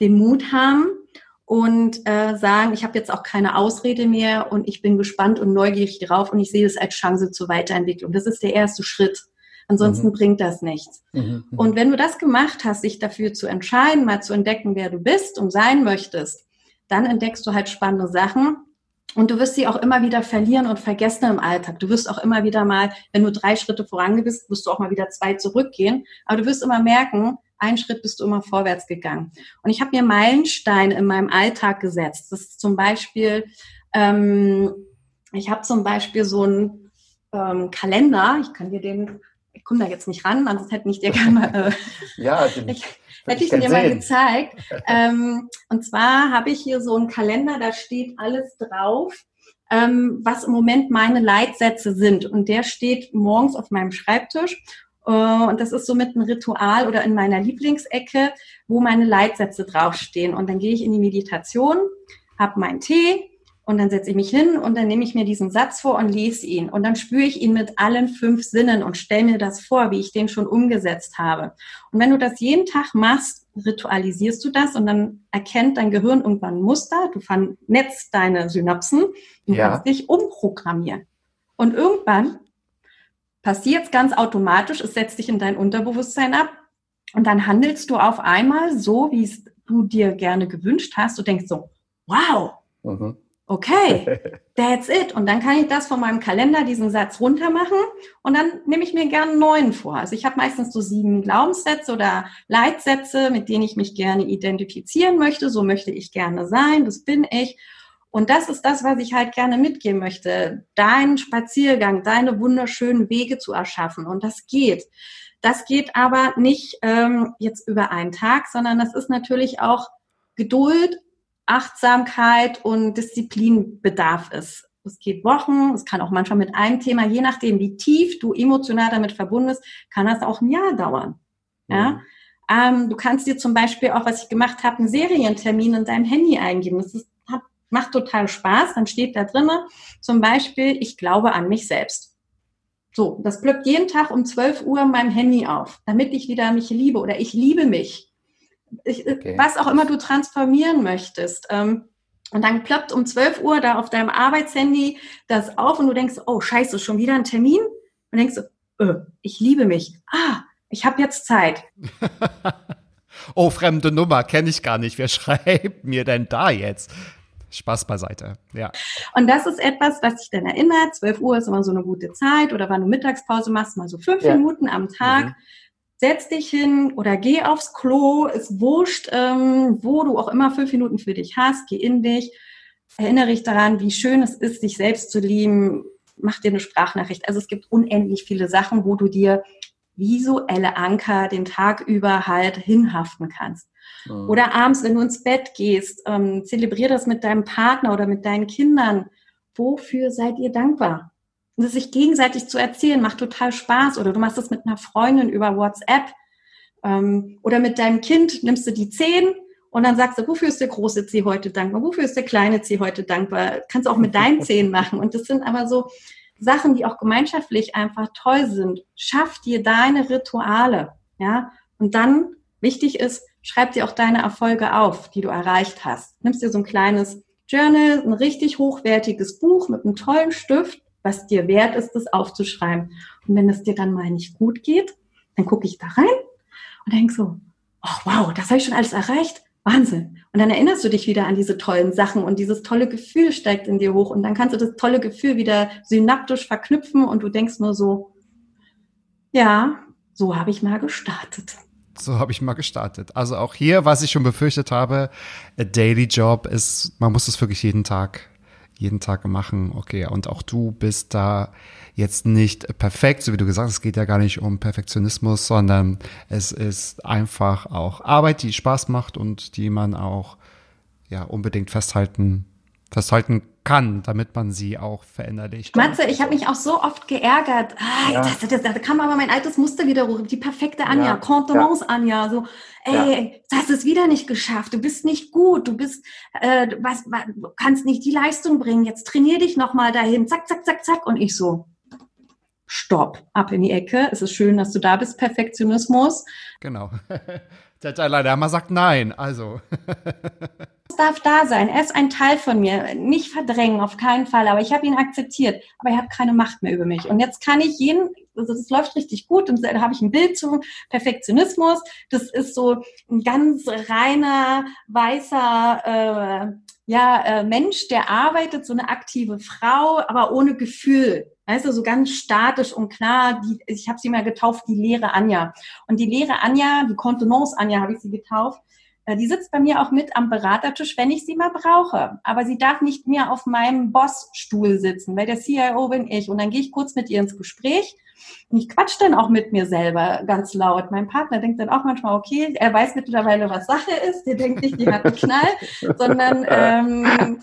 Den Mut haben und äh, sagen, ich habe jetzt auch keine Ausrede mehr und ich bin gespannt und neugierig drauf und ich sehe es als Chance zur Weiterentwicklung. Das ist der erste Schritt. Ansonsten mhm. bringt das nichts. Mhm, mhm. Und wenn du das gemacht hast, sich dafür zu entscheiden, mal zu entdecken, wer du bist und sein möchtest, dann entdeckst du halt spannende Sachen. Und du wirst sie auch immer wieder verlieren und vergessen im Alltag. Du wirst auch immer wieder mal, wenn du drei Schritte voran bist, wirst du auch mal wieder zwei zurückgehen. Aber du wirst immer merken, ein Schritt bist du immer vorwärts gegangen. Und ich habe mir Meilensteine in meinem Alltag gesetzt. Das ist zum Beispiel, ähm, ich habe zum Beispiel so einen ähm, Kalender. Ich kann dir den ich komme da jetzt nicht ran, ansonsten hätte ich dir gerne äh, ja, ich, hätte ich, dir sehen. mal gezeigt. ähm, und zwar habe ich hier so einen Kalender, da steht alles drauf, ähm, was im Moment meine Leitsätze sind. Und der steht morgens auf meinem Schreibtisch. Äh, und das ist somit ein Ritual oder in meiner Lieblingsecke, wo meine Leitsätze draufstehen. Und dann gehe ich in die Meditation, habe meinen Tee, und dann setze ich mich hin und dann nehme ich mir diesen Satz vor und lese ihn. Und dann spüre ich ihn mit allen fünf Sinnen und stelle mir das vor, wie ich den schon umgesetzt habe. Und wenn du das jeden Tag machst, ritualisierst du das und dann erkennt dein Gehirn irgendwann ein Muster, du vernetzt deine Synapsen, du ja. kannst dich umprogrammieren. Und irgendwann passiert es ganz automatisch, es setzt dich in dein Unterbewusstsein ab und dann handelst du auf einmal so, wie es du dir gerne gewünscht hast. Du denkst so, wow, mhm okay, that's it. Und dann kann ich das von meinem Kalender, diesen Satz runter machen und dann nehme ich mir gerne einen neuen vor. Also ich habe meistens so sieben Glaubenssätze oder Leitsätze, mit denen ich mich gerne identifizieren möchte. So möchte ich gerne sein, das bin ich. Und das ist das, was ich halt gerne mitgeben möchte. Deinen Spaziergang, deine wunderschönen Wege zu erschaffen. Und das geht. Das geht aber nicht ähm, jetzt über einen Tag, sondern das ist natürlich auch Geduld Achtsamkeit und Disziplin bedarf es. Es geht Wochen, es kann auch manchmal mit einem Thema, je nachdem, wie tief du emotional damit verbunden bist, kann das auch ein Jahr dauern. Ja. Mhm. Ähm, du kannst dir zum Beispiel auch, was ich gemacht habe, einen Serientermin in deinem Handy eingeben. Das ist, macht total Spaß. Dann steht da drinnen zum Beispiel, ich glaube an mich selbst. So, das plöppt jeden Tag um 12 Uhr in meinem Handy auf, damit ich wieder mich liebe oder ich liebe mich ich, äh, okay. was auch immer du transformieren möchtest. Ähm, und dann ploppt um 12 Uhr da auf deinem Arbeitshandy das auf und du denkst, oh scheiße, schon wieder ein Termin? Und denkst du, äh, ich liebe mich. Ah, ich habe jetzt Zeit. oh, fremde Nummer, kenne ich gar nicht. Wer schreibt mir denn da jetzt? Spaß beiseite, ja. Und das ist etwas, was dich dann erinnert. 12 Uhr ist immer so eine gute Zeit oder wann du Mittagspause machst, mal so fünf ja. Minuten am Tag. Mhm setz dich hin oder geh aufs Klo, ist wurscht, ähm, wo du auch immer fünf Minuten für dich hast, geh in dich, erinnere dich daran, wie schön es ist, sich selbst zu lieben, mach dir eine Sprachnachricht. Also es gibt unendlich viele Sachen, wo du dir visuelle Anker den Tag über halt hinhaften kannst. Mhm. Oder abends, wenn du ins Bett gehst, ähm, zelebrier das mit deinem Partner oder mit deinen Kindern. Wofür seid ihr dankbar? sich gegenseitig zu erzählen, macht total Spaß. Oder du machst es mit einer Freundin über WhatsApp. Ähm, oder mit deinem Kind nimmst du die zehn und dann sagst du, wofür ist der große C heute dankbar? Wofür ist der kleine C heute dankbar? Kannst du auch mit deinen Zehen machen. Und das sind aber so Sachen, die auch gemeinschaftlich einfach toll sind. Schaff dir deine Rituale. Ja. Und dann, wichtig ist, schreib dir auch deine Erfolge auf, die du erreicht hast. Nimmst dir so ein kleines Journal, ein richtig hochwertiges Buch mit einem tollen Stift was dir wert ist, das aufzuschreiben. Und wenn es dir dann mal nicht gut geht, dann gucke ich da rein und denke so, oh wow, das habe ich schon alles erreicht. Wahnsinn. Und dann erinnerst du dich wieder an diese tollen Sachen und dieses tolle Gefühl steigt in dir hoch und dann kannst du das tolle Gefühl wieder synaptisch verknüpfen und du denkst nur so, ja, so habe ich mal gestartet. So habe ich mal gestartet. Also auch hier, was ich schon befürchtet habe, a Daily Job ist, man muss es wirklich jeden Tag jeden Tag machen. Okay, und auch du bist da jetzt nicht perfekt, so wie du gesagt hast, es geht ja gar nicht um Perfektionismus, sondern es ist einfach auch Arbeit, die Spaß macht und die man auch ja unbedingt festhalten festhalten kann, damit man sie auch verinnerlicht. Matze, ich habe mich auch so oft geärgert. Ah, ja. das, das, da kam aber mein altes Muster wieder hoch. Die perfekte Anja, ja. Contenance ja. Anja. So, ey, ja. du hast es wieder nicht geschafft. Du bist nicht gut. Du bist, äh, was, was, du kannst nicht die Leistung bringen. Jetzt trainier dich noch mal dahin. Zack, zack, zack, zack. Und ich so, Stopp, ab in die Ecke. Es ist schön, dass du da bist, Perfektionismus. Genau. Der Dalai Lama sagt nein, also. Es darf da sein. Er ist ein Teil von mir. Nicht verdrängen, auf keinen Fall. Aber ich habe ihn akzeptiert. Aber er hat keine Macht mehr über mich. Und jetzt kann ich jeden, also das läuft richtig gut. Und da habe ich ein Bild zum Perfektionismus. Das ist so ein ganz reiner, weißer, äh, ja, äh, Mensch, der arbeitet, so eine aktive Frau, aber ohne Gefühl. Weißt du, so ganz statisch und klar, die, ich habe sie mal getauft, die leere Anja. Und die leere Anja, die Kontenance Anja habe ich sie getauft, die sitzt bei mir auch mit am Beratertisch, wenn ich sie mal brauche. Aber sie darf nicht mehr auf meinem Bossstuhl sitzen, weil der CIO bin ich. Und dann gehe ich kurz mit ihr ins Gespräch und ich quatsch dann auch mit mir selber ganz laut. Mein Partner denkt dann auch manchmal, okay, er weiß mittlerweile, was Sache ist. Der denkt nicht, die hat einen Knall, sondern, ähm,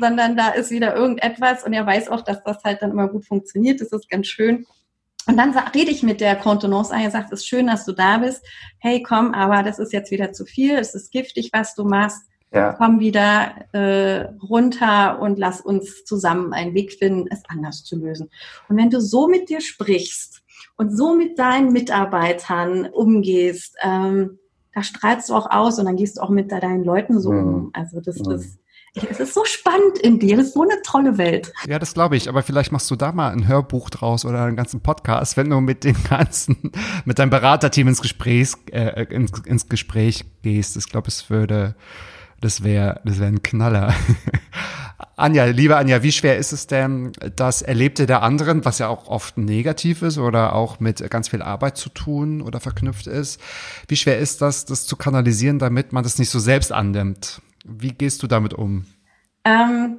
sondern da ist wieder irgendetwas und er weiß auch, dass das halt dann immer gut funktioniert. Das ist ganz schön. Und dann rede ich mit der Kontenance an, er sagt, es ist schön, dass du da bist. Hey, komm, aber das ist jetzt wieder zu viel, es ist giftig, was du machst. Ja. Komm wieder äh, runter und lass uns zusammen einen Weg finden, es anders zu lösen. Und wenn du so mit dir sprichst und so mit deinen Mitarbeitern umgehst, ähm, da strahlst du auch aus und dann gehst du auch mit deinen Leuten so mhm. um. Also das mhm. ist es ist so spannend in dir, es ist so eine tolle Welt. Ja, das glaube ich. Aber vielleicht machst du da mal ein Hörbuch draus oder einen ganzen Podcast, wenn du mit den ganzen, mit deinem Beraterteam ins Gespräch, äh, ins, ins Gespräch gehst. Ich glaube, es würde, das wäre das wäre ein Knaller. Anja, liebe Anja, wie schwer ist es denn, das Erlebte der anderen, was ja auch oft negativ ist oder auch mit ganz viel Arbeit zu tun oder verknüpft ist, wie schwer ist das, das zu kanalisieren, damit man das nicht so selbst annimmt? Wie gehst du damit um? Ähm,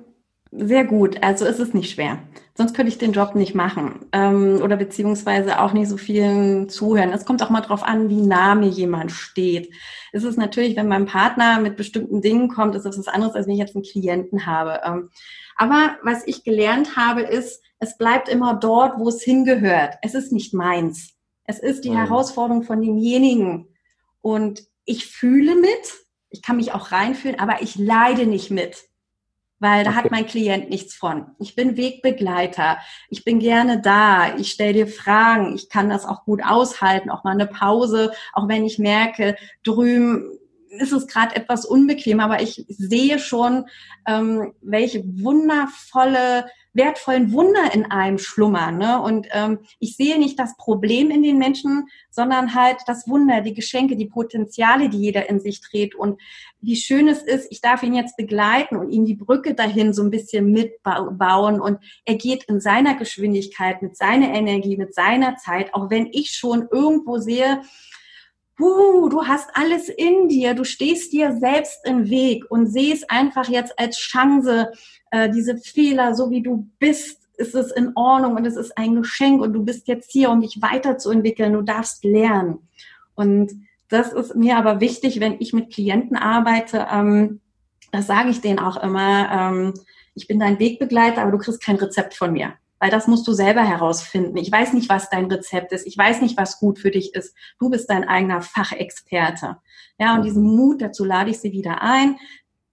sehr gut. Also es ist nicht schwer. Sonst könnte ich den Job nicht machen ähm, oder beziehungsweise auch nicht so vielen zuhören. Es kommt auch mal drauf an, wie nah mir jemand steht. Es ist natürlich, wenn mein Partner mit bestimmten Dingen kommt, ist das was anderes, als wenn ich jetzt einen Klienten habe. Ähm, aber was ich gelernt habe, ist, es bleibt immer dort, wo es hingehört. Es ist nicht meins. Es ist die mhm. Herausforderung von demjenigen. Und ich fühle mit, ich kann mich auch reinfühlen, aber ich leide nicht mit weil da okay. hat mein Klient nichts von. Ich bin Wegbegleiter, ich bin gerne da, ich stelle dir Fragen, ich kann das auch gut aushalten, auch mal eine Pause, auch wenn ich merke, drüben ist es gerade etwas unbequem, aber ich sehe schon, ähm, welche wundervolle wertvollen Wunder in einem schlummern. Ne? Und ähm, ich sehe nicht das Problem in den Menschen, sondern halt das Wunder, die Geschenke, die Potenziale, die jeder in sich trägt. Und wie schön es ist, ich darf ihn jetzt begleiten und ihm die Brücke dahin so ein bisschen mitbauen. Und er geht in seiner Geschwindigkeit, mit seiner Energie, mit seiner Zeit, auch wenn ich schon irgendwo sehe, Puh, du hast alles in dir, du stehst dir selbst im Weg und siehst einfach jetzt als Chance, äh, diese Fehler, so wie du bist, ist es in Ordnung und es ist ein Geschenk und du bist jetzt hier, um dich weiterzuentwickeln, du darfst lernen. Und das ist mir aber wichtig, wenn ich mit Klienten arbeite, ähm, das sage ich denen auch immer, ähm, ich bin dein Wegbegleiter, aber du kriegst kein Rezept von mir weil das musst du selber herausfinden. Ich weiß nicht, was dein Rezept ist. Ich weiß nicht, was gut für dich ist. Du bist dein eigener Fachexperte. Ja, und diesen Mut, dazu lade ich sie wieder ein.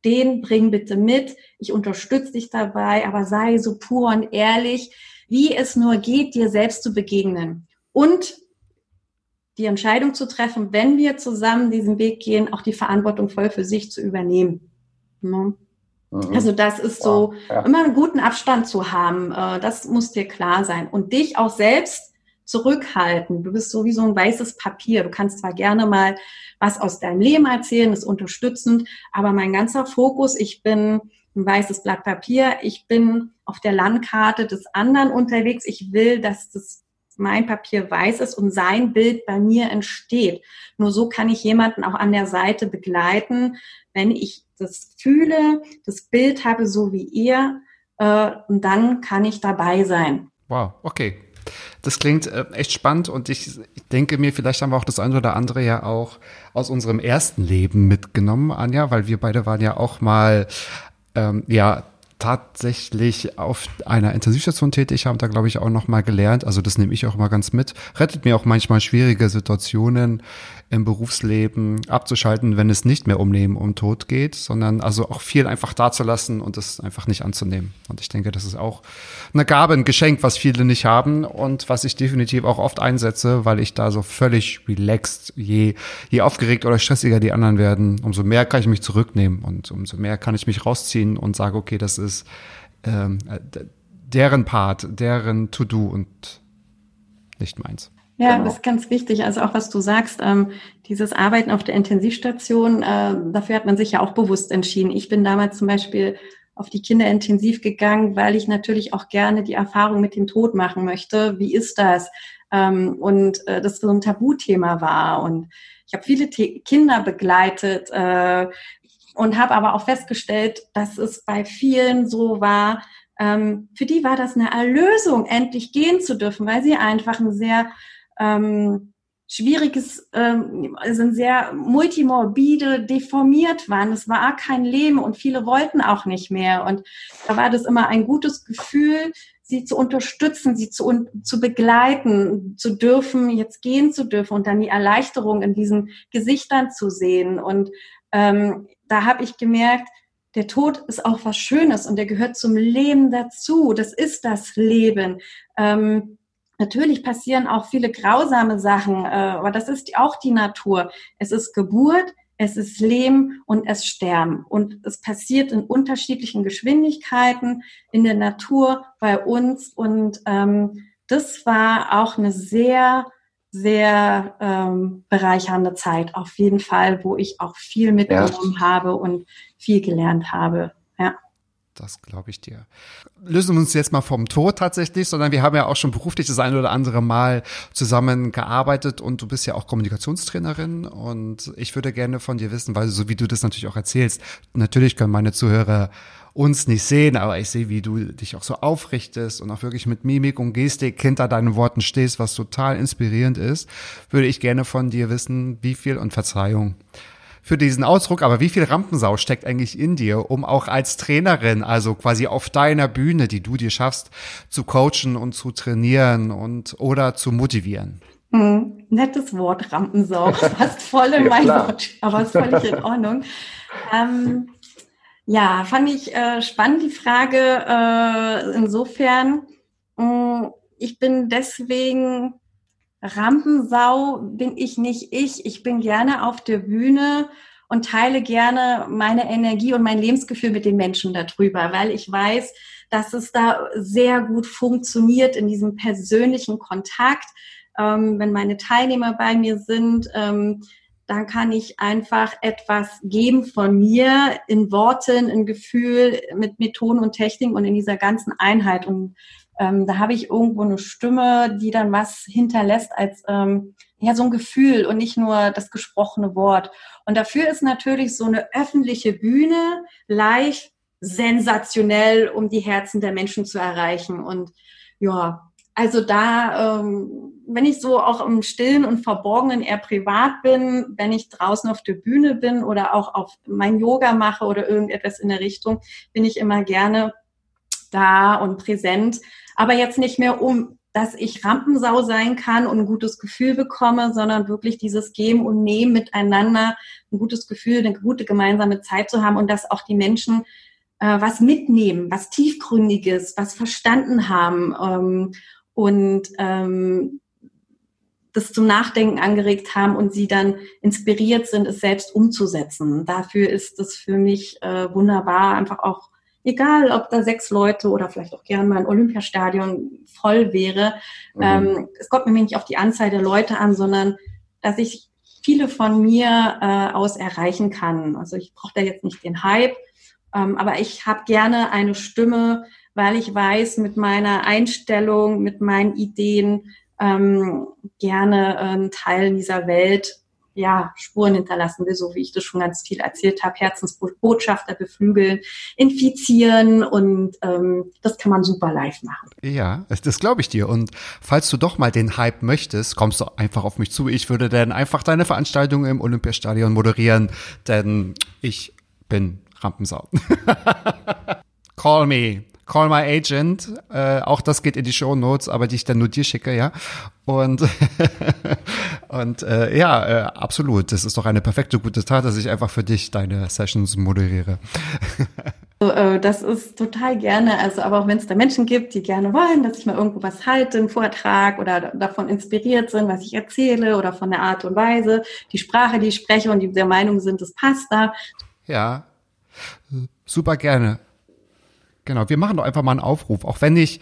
Den bring bitte mit. Ich unterstütze dich dabei, aber sei so pur und ehrlich, wie es nur geht, dir selbst zu begegnen. Und die Entscheidung zu treffen, wenn wir zusammen diesen Weg gehen, auch die Verantwortung voll für sich zu übernehmen. Ne? Mhm. Also das ist so, ja, ja. immer einen guten Abstand zu haben, äh, das muss dir klar sein. Und dich auch selbst zurückhalten. Du bist so wie so ein weißes Papier. Du kannst zwar gerne mal was aus deinem Leben erzählen, ist unterstützend, aber mein ganzer Fokus, ich bin ein weißes Blatt Papier, ich bin auf der Landkarte des anderen unterwegs. Ich will, dass das mein Papier weiß ist und sein Bild bei mir entsteht. Nur so kann ich jemanden auch an der Seite begleiten, wenn ich das fühle, das Bild habe, so wie ihr, äh, und dann kann ich dabei sein. Wow, okay. Das klingt äh, echt spannend und ich, ich denke mir, vielleicht haben wir auch das eine oder andere ja auch aus unserem ersten Leben mitgenommen, Anja, weil wir beide waren ja auch mal, ähm, ja, tatsächlich auf einer Intensivstation tätig, haben da glaube ich auch noch mal gelernt, also das nehme ich auch mal ganz mit, rettet mir auch manchmal schwierige Situationen im Berufsleben abzuschalten, wenn es nicht mehr um Leben um Tod geht, sondern also auch viel einfach dazulassen und es einfach nicht anzunehmen. Und ich denke, das ist auch eine Gabe, ein Geschenk, was viele nicht haben und was ich definitiv auch oft einsetze, weil ich da so völlig relaxed, je, je aufgeregt oder stressiger die anderen werden, umso mehr kann ich mich zurücknehmen und umso mehr kann ich mich rausziehen und sage, okay, das ist ähm, deren Part, deren To-Do und nicht meins. Ja, genau. das ist ganz wichtig. Also auch was du sagst, ähm, dieses Arbeiten auf der Intensivstation, äh, dafür hat man sich ja auch bewusst entschieden. Ich bin damals zum Beispiel auf die Kinder intensiv gegangen, weil ich natürlich auch gerne die Erfahrung mit dem Tod machen möchte. Wie ist das? Ähm, und äh, das so ein Tabuthema war. Und ich habe viele T Kinder begleitet, äh, und habe aber auch festgestellt, dass es bei vielen so war, ähm, für die war das eine Erlösung, endlich gehen zu dürfen, weil sie einfach ein sehr ähm, schwieriges, ähm, also ein sehr multimorbide, deformiert waren. Es war kein Leben und viele wollten auch nicht mehr. Und da war das immer ein gutes Gefühl, sie zu unterstützen, sie zu, zu begleiten, zu dürfen, jetzt gehen zu dürfen und dann die Erleichterung in diesen Gesichtern zu sehen. Und ähm, da habe ich gemerkt, der Tod ist auch was Schönes und der gehört zum Leben dazu. Das ist das Leben. Ähm, natürlich passieren auch viele grausame Sachen, äh, aber das ist auch die Natur. Es ist Geburt, es ist Leben und es Sterben. Und es passiert in unterschiedlichen Geschwindigkeiten in der Natur bei uns. Und ähm, das war auch eine sehr sehr ähm, bereichernde Zeit, auf jeden Fall, wo ich auch viel mitgenommen ja. habe und viel gelernt habe. Ja. Das glaube ich dir. Lösen wir uns jetzt mal vom Tod tatsächlich, sondern wir haben ja auch schon beruflich das eine oder andere Mal zusammen gearbeitet und du bist ja auch Kommunikationstrainerin und ich würde gerne von dir wissen, weil so wie du das natürlich auch erzählst, natürlich können meine Zuhörer uns nicht sehen, aber ich sehe, wie du dich auch so aufrichtest und auch wirklich mit Mimik und Gestik hinter deinen Worten stehst, was total inspirierend ist, würde ich gerne von dir wissen, wie viel und Verzeihung für diesen Ausdruck, aber wie viel Rampensau steckt eigentlich in dir, um auch als Trainerin, also quasi auf deiner Bühne, die du dir schaffst, zu coachen und zu trainieren und oder zu motivieren? Hm, nettes Wort, Rampensau. Fast voll in ja, mein Wort, aber ist völlig in Ordnung. Ähm, ja, fand ich äh, spannend die Frage. Äh, insofern, mh, hm, ich bin deswegen Rampensau, bin ich nicht ich. Ich bin gerne auf der Bühne und teile gerne meine Energie und mein Lebensgefühl mit den Menschen darüber, weil ich weiß, dass es da sehr gut funktioniert in diesem persönlichen Kontakt. Ähm, wenn meine Teilnehmer bei mir sind, ähm, dann kann ich einfach etwas geben von mir in Worten, in Gefühl, mit Methoden und Techniken und in dieser ganzen Einheit. Und ähm, da habe ich irgendwo eine Stimme, die dann was hinterlässt als ähm, ja so ein Gefühl und nicht nur das gesprochene Wort. Und dafür ist natürlich so eine öffentliche Bühne live sensationell, um die Herzen der Menschen zu erreichen. Und ja, also da, ähm, wenn ich so auch im Stillen und Verborgenen eher privat bin, wenn ich draußen auf der Bühne bin oder auch auf mein Yoga mache oder irgendetwas in der Richtung, bin ich immer gerne da und präsent. Aber jetzt nicht mehr um, dass ich Rampensau sein kann und ein gutes Gefühl bekomme, sondern wirklich dieses Geben und Nehmen miteinander, ein gutes Gefühl, eine gute gemeinsame Zeit zu haben und dass auch die Menschen äh, was mitnehmen, was tiefgründiges, was verstanden haben. Ähm, und ähm, das zum Nachdenken angeregt haben und sie dann inspiriert sind, es selbst umzusetzen. Dafür ist es für mich äh, wunderbar, einfach auch, egal ob da sechs Leute oder vielleicht auch gern mal ein Olympiastadion voll wäre. Mhm. Ähm, es kommt mir nicht auf die Anzahl der Leute an, sondern dass ich viele von mir äh, aus erreichen kann. Also ich brauche da jetzt nicht den Hype, ähm, aber ich habe gerne eine Stimme, weil ich weiß, mit meiner Einstellung, mit meinen Ideen ähm, gerne äh, Teil dieser Welt ja, Spuren hinterlassen will, so wie ich das schon ganz viel erzählt habe, Herzensbotschafter beflügeln, infizieren und ähm, das kann man super live machen. Ja, das glaube ich dir. Und falls du doch mal den Hype möchtest, kommst du einfach auf mich zu. Ich würde dann einfach deine Veranstaltung im Olympiastadion moderieren, denn ich bin Rampensau. call me. Call my agent. Äh, auch das geht in die Show Notes, aber die ich dann nur dir schicke, ja. Und und äh, ja, äh, absolut. Das ist doch eine perfekte gute Tat, dass ich einfach für dich deine Sessions moderiere. Äh, das ist total gerne, also aber auch wenn es da Menschen gibt, die gerne wollen, dass ich mal irgendwo was halte, einen Vortrag oder davon inspiriert sind, was ich erzähle oder von der Art und Weise, die Sprache, die ich spreche und die der Meinung sind, das passt da. Ja, super gerne. Genau, wir machen doch einfach mal einen Aufruf, auch wenn ich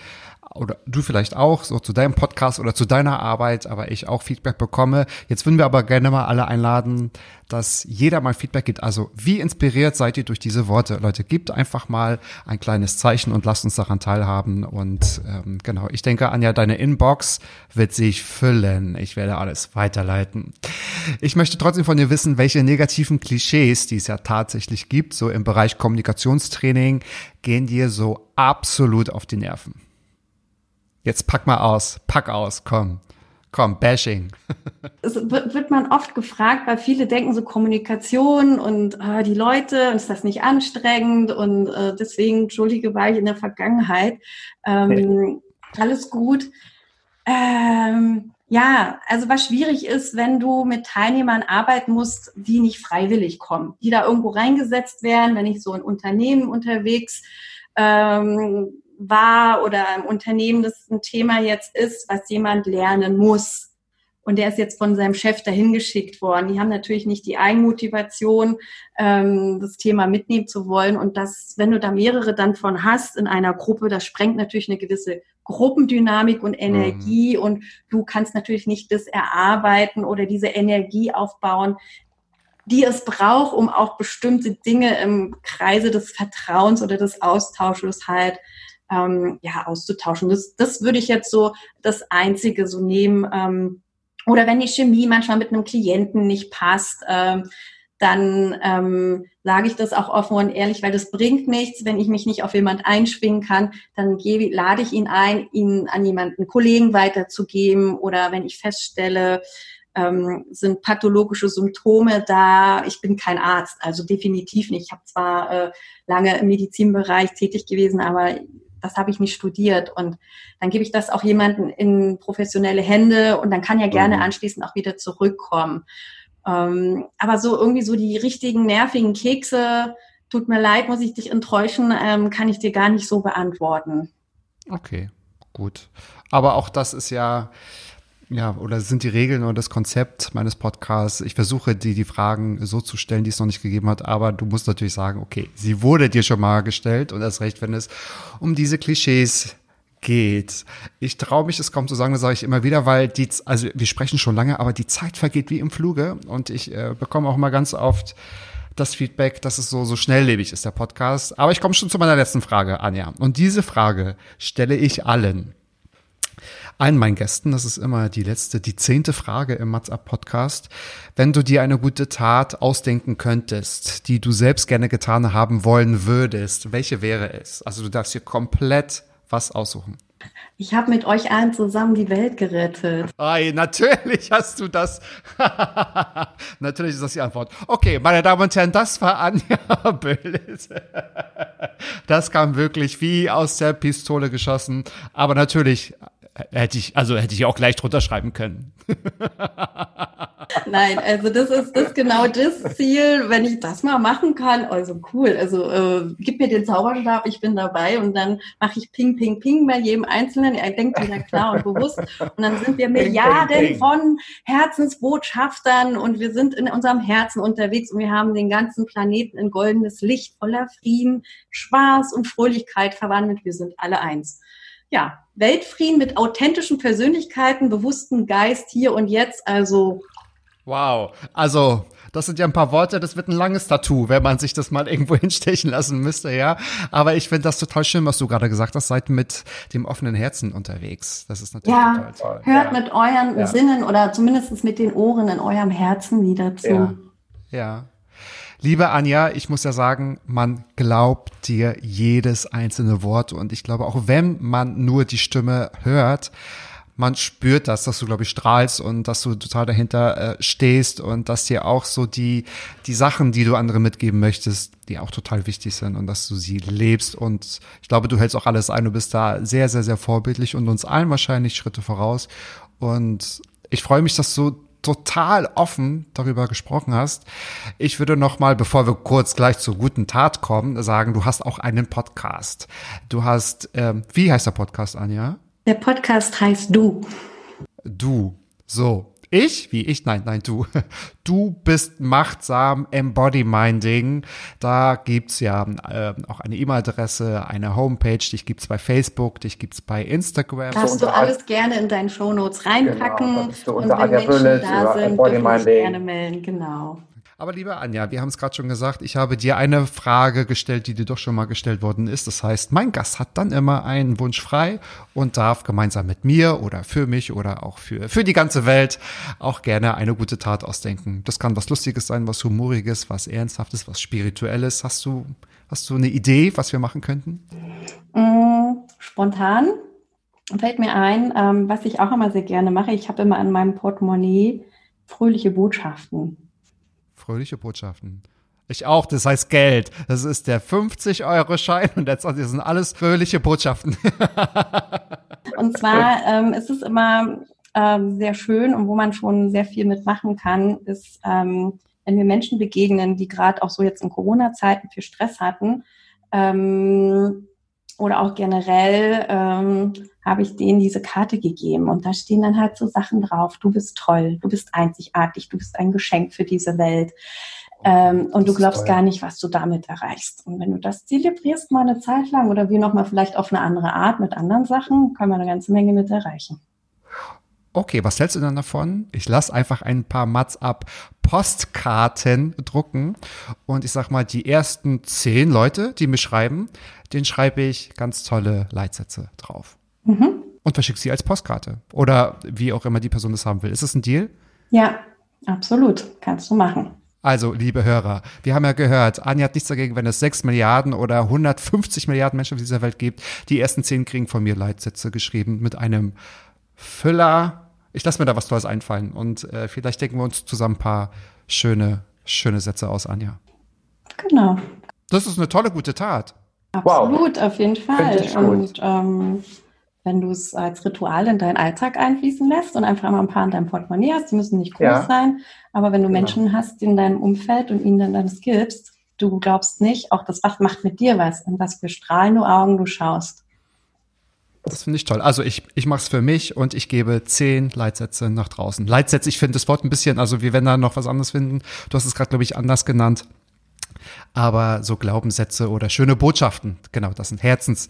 oder du vielleicht auch, so zu deinem Podcast oder zu deiner Arbeit, aber ich auch Feedback bekomme. Jetzt würden wir aber gerne mal alle einladen, dass jeder mal Feedback gibt. Also wie inspiriert seid ihr durch diese Worte? Leute, gebt einfach mal ein kleines Zeichen und lasst uns daran teilhaben. Und ähm, genau, ich denke, Anja, deine Inbox wird sich füllen. Ich werde alles weiterleiten. Ich möchte trotzdem von dir wissen, welche negativen Klischees, die es ja tatsächlich gibt, so im Bereich Kommunikationstraining, gehen dir so absolut auf die Nerven. Jetzt pack mal aus, pack aus, komm. Komm, Bashing. Es wird man oft gefragt, weil viele denken so Kommunikation und äh, die Leute, ist das nicht anstrengend und äh, deswegen, entschuldige, war ich in der Vergangenheit. Ähm, okay. Alles gut. Ähm, ja, also was schwierig ist, wenn du mit Teilnehmern arbeiten musst, die nicht freiwillig kommen, die da irgendwo reingesetzt werden, wenn ich so in Unternehmen unterwegs ähm, war oder im Unternehmen das ein Thema jetzt ist, was jemand lernen muss. Und der ist jetzt von seinem Chef dahin geschickt worden. Die haben natürlich nicht die Eigenmotivation, ähm, das Thema mitnehmen zu wollen. Und das, wenn du da mehrere dann von hast in einer Gruppe, das sprengt natürlich eine gewisse Gruppendynamik und Energie. Mhm. Und du kannst natürlich nicht das erarbeiten oder diese Energie aufbauen, die es braucht, um auch bestimmte Dinge im Kreise des Vertrauens oder des Austausches halt ähm, ja, auszutauschen. Das, das würde ich jetzt so das Einzige so nehmen. Ähm, oder wenn die Chemie manchmal mit einem Klienten nicht passt, ähm, dann ähm, sage ich das auch offen und ehrlich, weil das bringt nichts, wenn ich mich nicht auf jemand einschwingen kann, dann gebe, lade ich ihn ein, ihn an jemanden Kollegen weiterzugeben oder wenn ich feststelle, ähm, sind pathologische Symptome da. Ich bin kein Arzt, also definitiv nicht. Ich habe zwar äh, lange im Medizinbereich tätig gewesen, aber das habe ich nicht studiert. Und dann gebe ich das auch jemanden in professionelle Hände und dann kann ja gerne mhm. anschließend auch wieder zurückkommen. Ähm, aber so irgendwie so die richtigen nervigen Kekse, tut mir leid, muss ich dich enttäuschen, ähm, kann ich dir gar nicht so beantworten. Okay, gut. Aber auch das ist ja, ja, oder sind die Regeln oder das Konzept meines Podcasts? Ich versuche, die, die Fragen so zu stellen, die es noch nicht gegeben hat, aber du musst natürlich sagen, okay, sie wurde dir schon mal gestellt und erst recht, wenn es um diese Klischees geht. Ich traue mich es kaum zu sagen, das sage ich immer wieder, weil die, also wir sprechen schon lange, aber die Zeit vergeht wie im Fluge und ich äh, bekomme auch mal ganz oft das Feedback, dass es so, so schnelllebig ist, der Podcast. Aber ich komme schon zu meiner letzten Frage, Anja. Und diese Frage stelle ich allen allen meinen Gästen. Das ist immer die letzte, die zehnte Frage im Up Podcast. Wenn du dir eine gute Tat ausdenken könntest, die du selbst gerne getan haben wollen würdest, welche wäre es? Also du darfst hier komplett was aussuchen. Ich habe mit euch allen zusammen die Welt gerettet. Ei, natürlich hast du das. natürlich ist das die Antwort. Okay, meine Damen und Herren, das war Anja Böllis. das kam wirklich wie aus der Pistole geschossen. Aber natürlich hätte ich, also hätte ich auch gleich drunter schreiben können. Nein, also das ist das genau das Ziel, wenn ich das mal machen kann. Also cool. Also äh, gib mir den Zauberstab, ich bin dabei und dann mache ich Ping, Ping, Ping bei jedem Einzelnen. Er denkt wieder klar und bewusst. Und dann sind wir Milliarden ping, ping, ping. von Herzensbotschaftern und wir sind in unserem Herzen unterwegs und wir haben den ganzen Planeten in goldenes Licht voller Frieden, Spaß und Fröhlichkeit verwandelt. Wir sind alle eins ja, Weltfrieden mit authentischen Persönlichkeiten, bewussten Geist hier und jetzt. Also. Wow. Also, das sind ja ein paar Worte, das wird ein langes Tattoo, wenn man sich das mal irgendwo hinstechen lassen müsste, ja. Aber ich finde das total schön, was du gerade gesagt hast, seid mit dem offenen Herzen unterwegs. Das ist natürlich ja, total toll. Hört ja. mit euren ja. Sinnen oder zumindest mit den Ohren in eurem Herzen wieder zu. Ja. ja. Liebe Anja, ich muss ja sagen, man glaubt dir jedes einzelne Wort und ich glaube, auch wenn man nur die Stimme hört, man spürt das, dass du, glaube ich, strahlst und dass du total dahinter äh, stehst und dass dir auch so die, die Sachen, die du anderen mitgeben möchtest, die auch total wichtig sind und dass du sie lebst. Und ich glaube, du hältst auch alles ein. Du bist da sehr, sehr, sehr vorbildlich und uns allen wahrscheinlich Schritte voraus. Und ich freue mich, dass du total offen darüber gesprochen hast. Ich würde noch mal, bevor wir kurz gleich zur guten Tat kommen, sagen, du hast auch einen Podcast. Du hast, ähm, wie heißt der Podcast, Anja? Der Podcast heißt Du. Du. So. Ich? Wie ich? Nein, nein, du. Du bist machtsam Embody-Minding. Da gibt's ja äh, auch eine E-Mail-Adresse, eine Homepage, dich gibt's bei Facebook, dich gibt's bei Instagram. Darfst so du alles gerne in deinen Shownotes reinpacken. Genau, und wenn Menschen da sind, dürfen sich gerne melden. Genau. Aber liebe Anja, wir haben es gerade schon gesagt, ich habe dir eine Frage gestellt, die dir doch schon mal gestellt worden ist. Das heißt, mein Gast hat dann immer einen Wunsch frei und darf gemeinsam mit mir oder für mich oder auch für, für die ganze Welt auch gerne eine gute Tat ausdenken. Das kann was Lustiges sein, was Humoriges, was Ernsthaftes, was Spirituelles. Hast du, hast du eine Idee, was wir machen könnten? Mm, spontan fällt mir ein, ähm, was ich auch immer sehr gerne mache. Ich habe immer in meinem Portemonnaie fröhliche Botschaften. Fröhliche Botschaften. Ich auch, das heißt Geld. Das ist der 50-Euro-Schein und das sind alles fröhliche Botschaften. und zwar ähm, ist es immer ähm, sehr schön und wo man schon sehr viel mitmachen kann, ist, ähm, wenn wir Menschen begegnen, die gerade auch so jetzt in Corona-Zeiten viel Stress hatten, ähm, oder auch generell ähm, habe ich denen diese Karte gegeben und da stehen dann halt so Sachen drauf. Du bist toll, du bist einzigartig, du bist ein Geschenk für diese Welt. Ähm, und du glaubst gar nicht, was du damit erreichst. Und wenn du das zelebrierst mal eine Zeit lang oder wir nochmal vielleicht auf eine andere Art mit anderen Sachen, können wir eine ganze Menge mit erreichen. Okay, was hältst du dann davon? Ich lasse einfach ein paar Mats ab Postkarten drucken und ich sag mal, die ersten zehn Leute, die mir schreiben, den schreibe ich ganz tolle Leitsätze drauf. Mhm. Und verschicke sie als Postkarte. Oder wie auch immer die Person das haben will. Ist das ein Deal? Ja, absolut. Kannst du machen. Also, liebe Hörer, wir haben ja gehört, Anja hat nichts dagegen, wenn es 6 Milliarden oder 150 Milliarden Menschen auf dieser Welt gibt. Die ersten zehn kriegen von mir Leitsätze geschrieben mit einem Füller. Ich lasse mir da was Tolles einfallen und äh, vielleicht denken wir uns zusammen ein paar schöne, schöne Sätze aus, Anja. Genau. Das ist eine tolle, gute Tat. Absolut, wow. auf jeden Fall. Und ähm, wenn du es als Ritual in deinen Alltag einfließen lässt und einfach mal ein paar in deinem Portemonnaie hast, die müssen nicht groß ja. sein, aber wenn du genau. Menschen hast in deinem Umfeld und ihnen dann das gibst, du glaubst nicht, auch das macht mit dir was, in was für strahlende Augen du schaust. Das finde ich toll. Also ich, ich mache es für mich und ich gebe zehn Leitsätze nach draußen. Leitsätze, ich finde das Wort ein bisschen, also wir werden da noch was anderes finden. Du hast es gerade, glaube ich, anders genannt. Aber so Glaubenssätze oder schöne Botschaften, genau, das sind Herzens.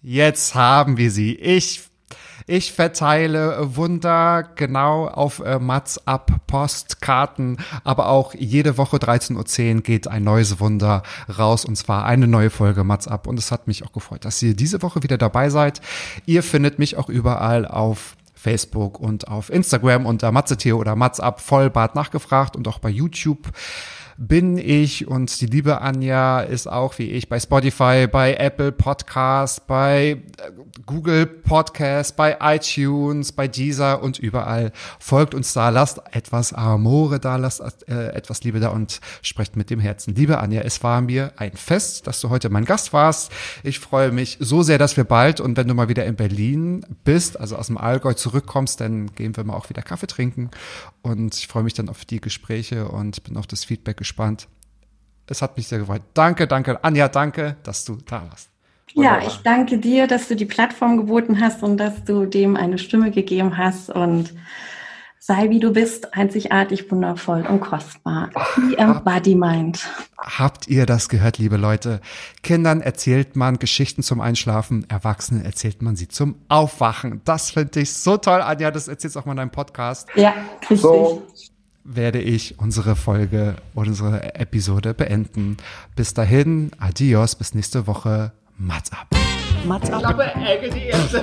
Jetzt haben wir sie. Ich ich verteile Wunder genau auf äh, Mats ab Postkarten, aber auch jede Woche 13.10 Uhr geht ein neues Wunder raus. Und zwar eine neue Folge Mats ab. Und es hat mich auch gefreut, dass ihr diese Woche wieder dabei seid. Ihr findet mich auch überall auf Facebook und auf Instagram unter Matzetier oder Mats ab Vollbart nachgefragt und auch bei YouTube bin ich und die liebe Anja ist auch wie ich bei Spotify, bei Apple Podcast, bei äh, Google Podcast, bei iTunes, bei Deezer und überall. Folgt uns da, lasst etwas Amore da, lasst äh, etwas Liebe da und sprecht mit dem Herzen. Liebe Anja, es war mir ein Fest, dass du heute mein Gast warst. Ich freue mich so sehr, dass wir bald und wenn du mal wieder in Berlin bist, also aus dem Allgäu zurückkommst, dann gehen wir mal auch wieder Kaffee trinken und ich freue mich dann auf die Gespräche und bin auf das Feedback gespannt. Es hat mich sehr gefreut. Danke, danke. Anja, danke, dass du da warst. Wunderbar. Ja, ich danke dir, dass du die Plattform geboten hast und dass du dem eine Stimme gegeben hast und sei wie du bist, einzigartig, wundervoll und kostbar. Wie Embody Mind. Habt ihr das gehört, liebe Leute? Kindern erzählt man Geschichten zum Einschlafen, Erwachsenen erzählt man sie zum Aufwachen. Das finde ich so toll, Anja, das erzählst du auch mal in deinem Podcast. Ja, richtig. So werde ich unsere Folge, unsere Episode beenden. Bis dahin, adios, bis nächste Woche. Mats ab. Mats ab. Klappe, Ecke, die erste.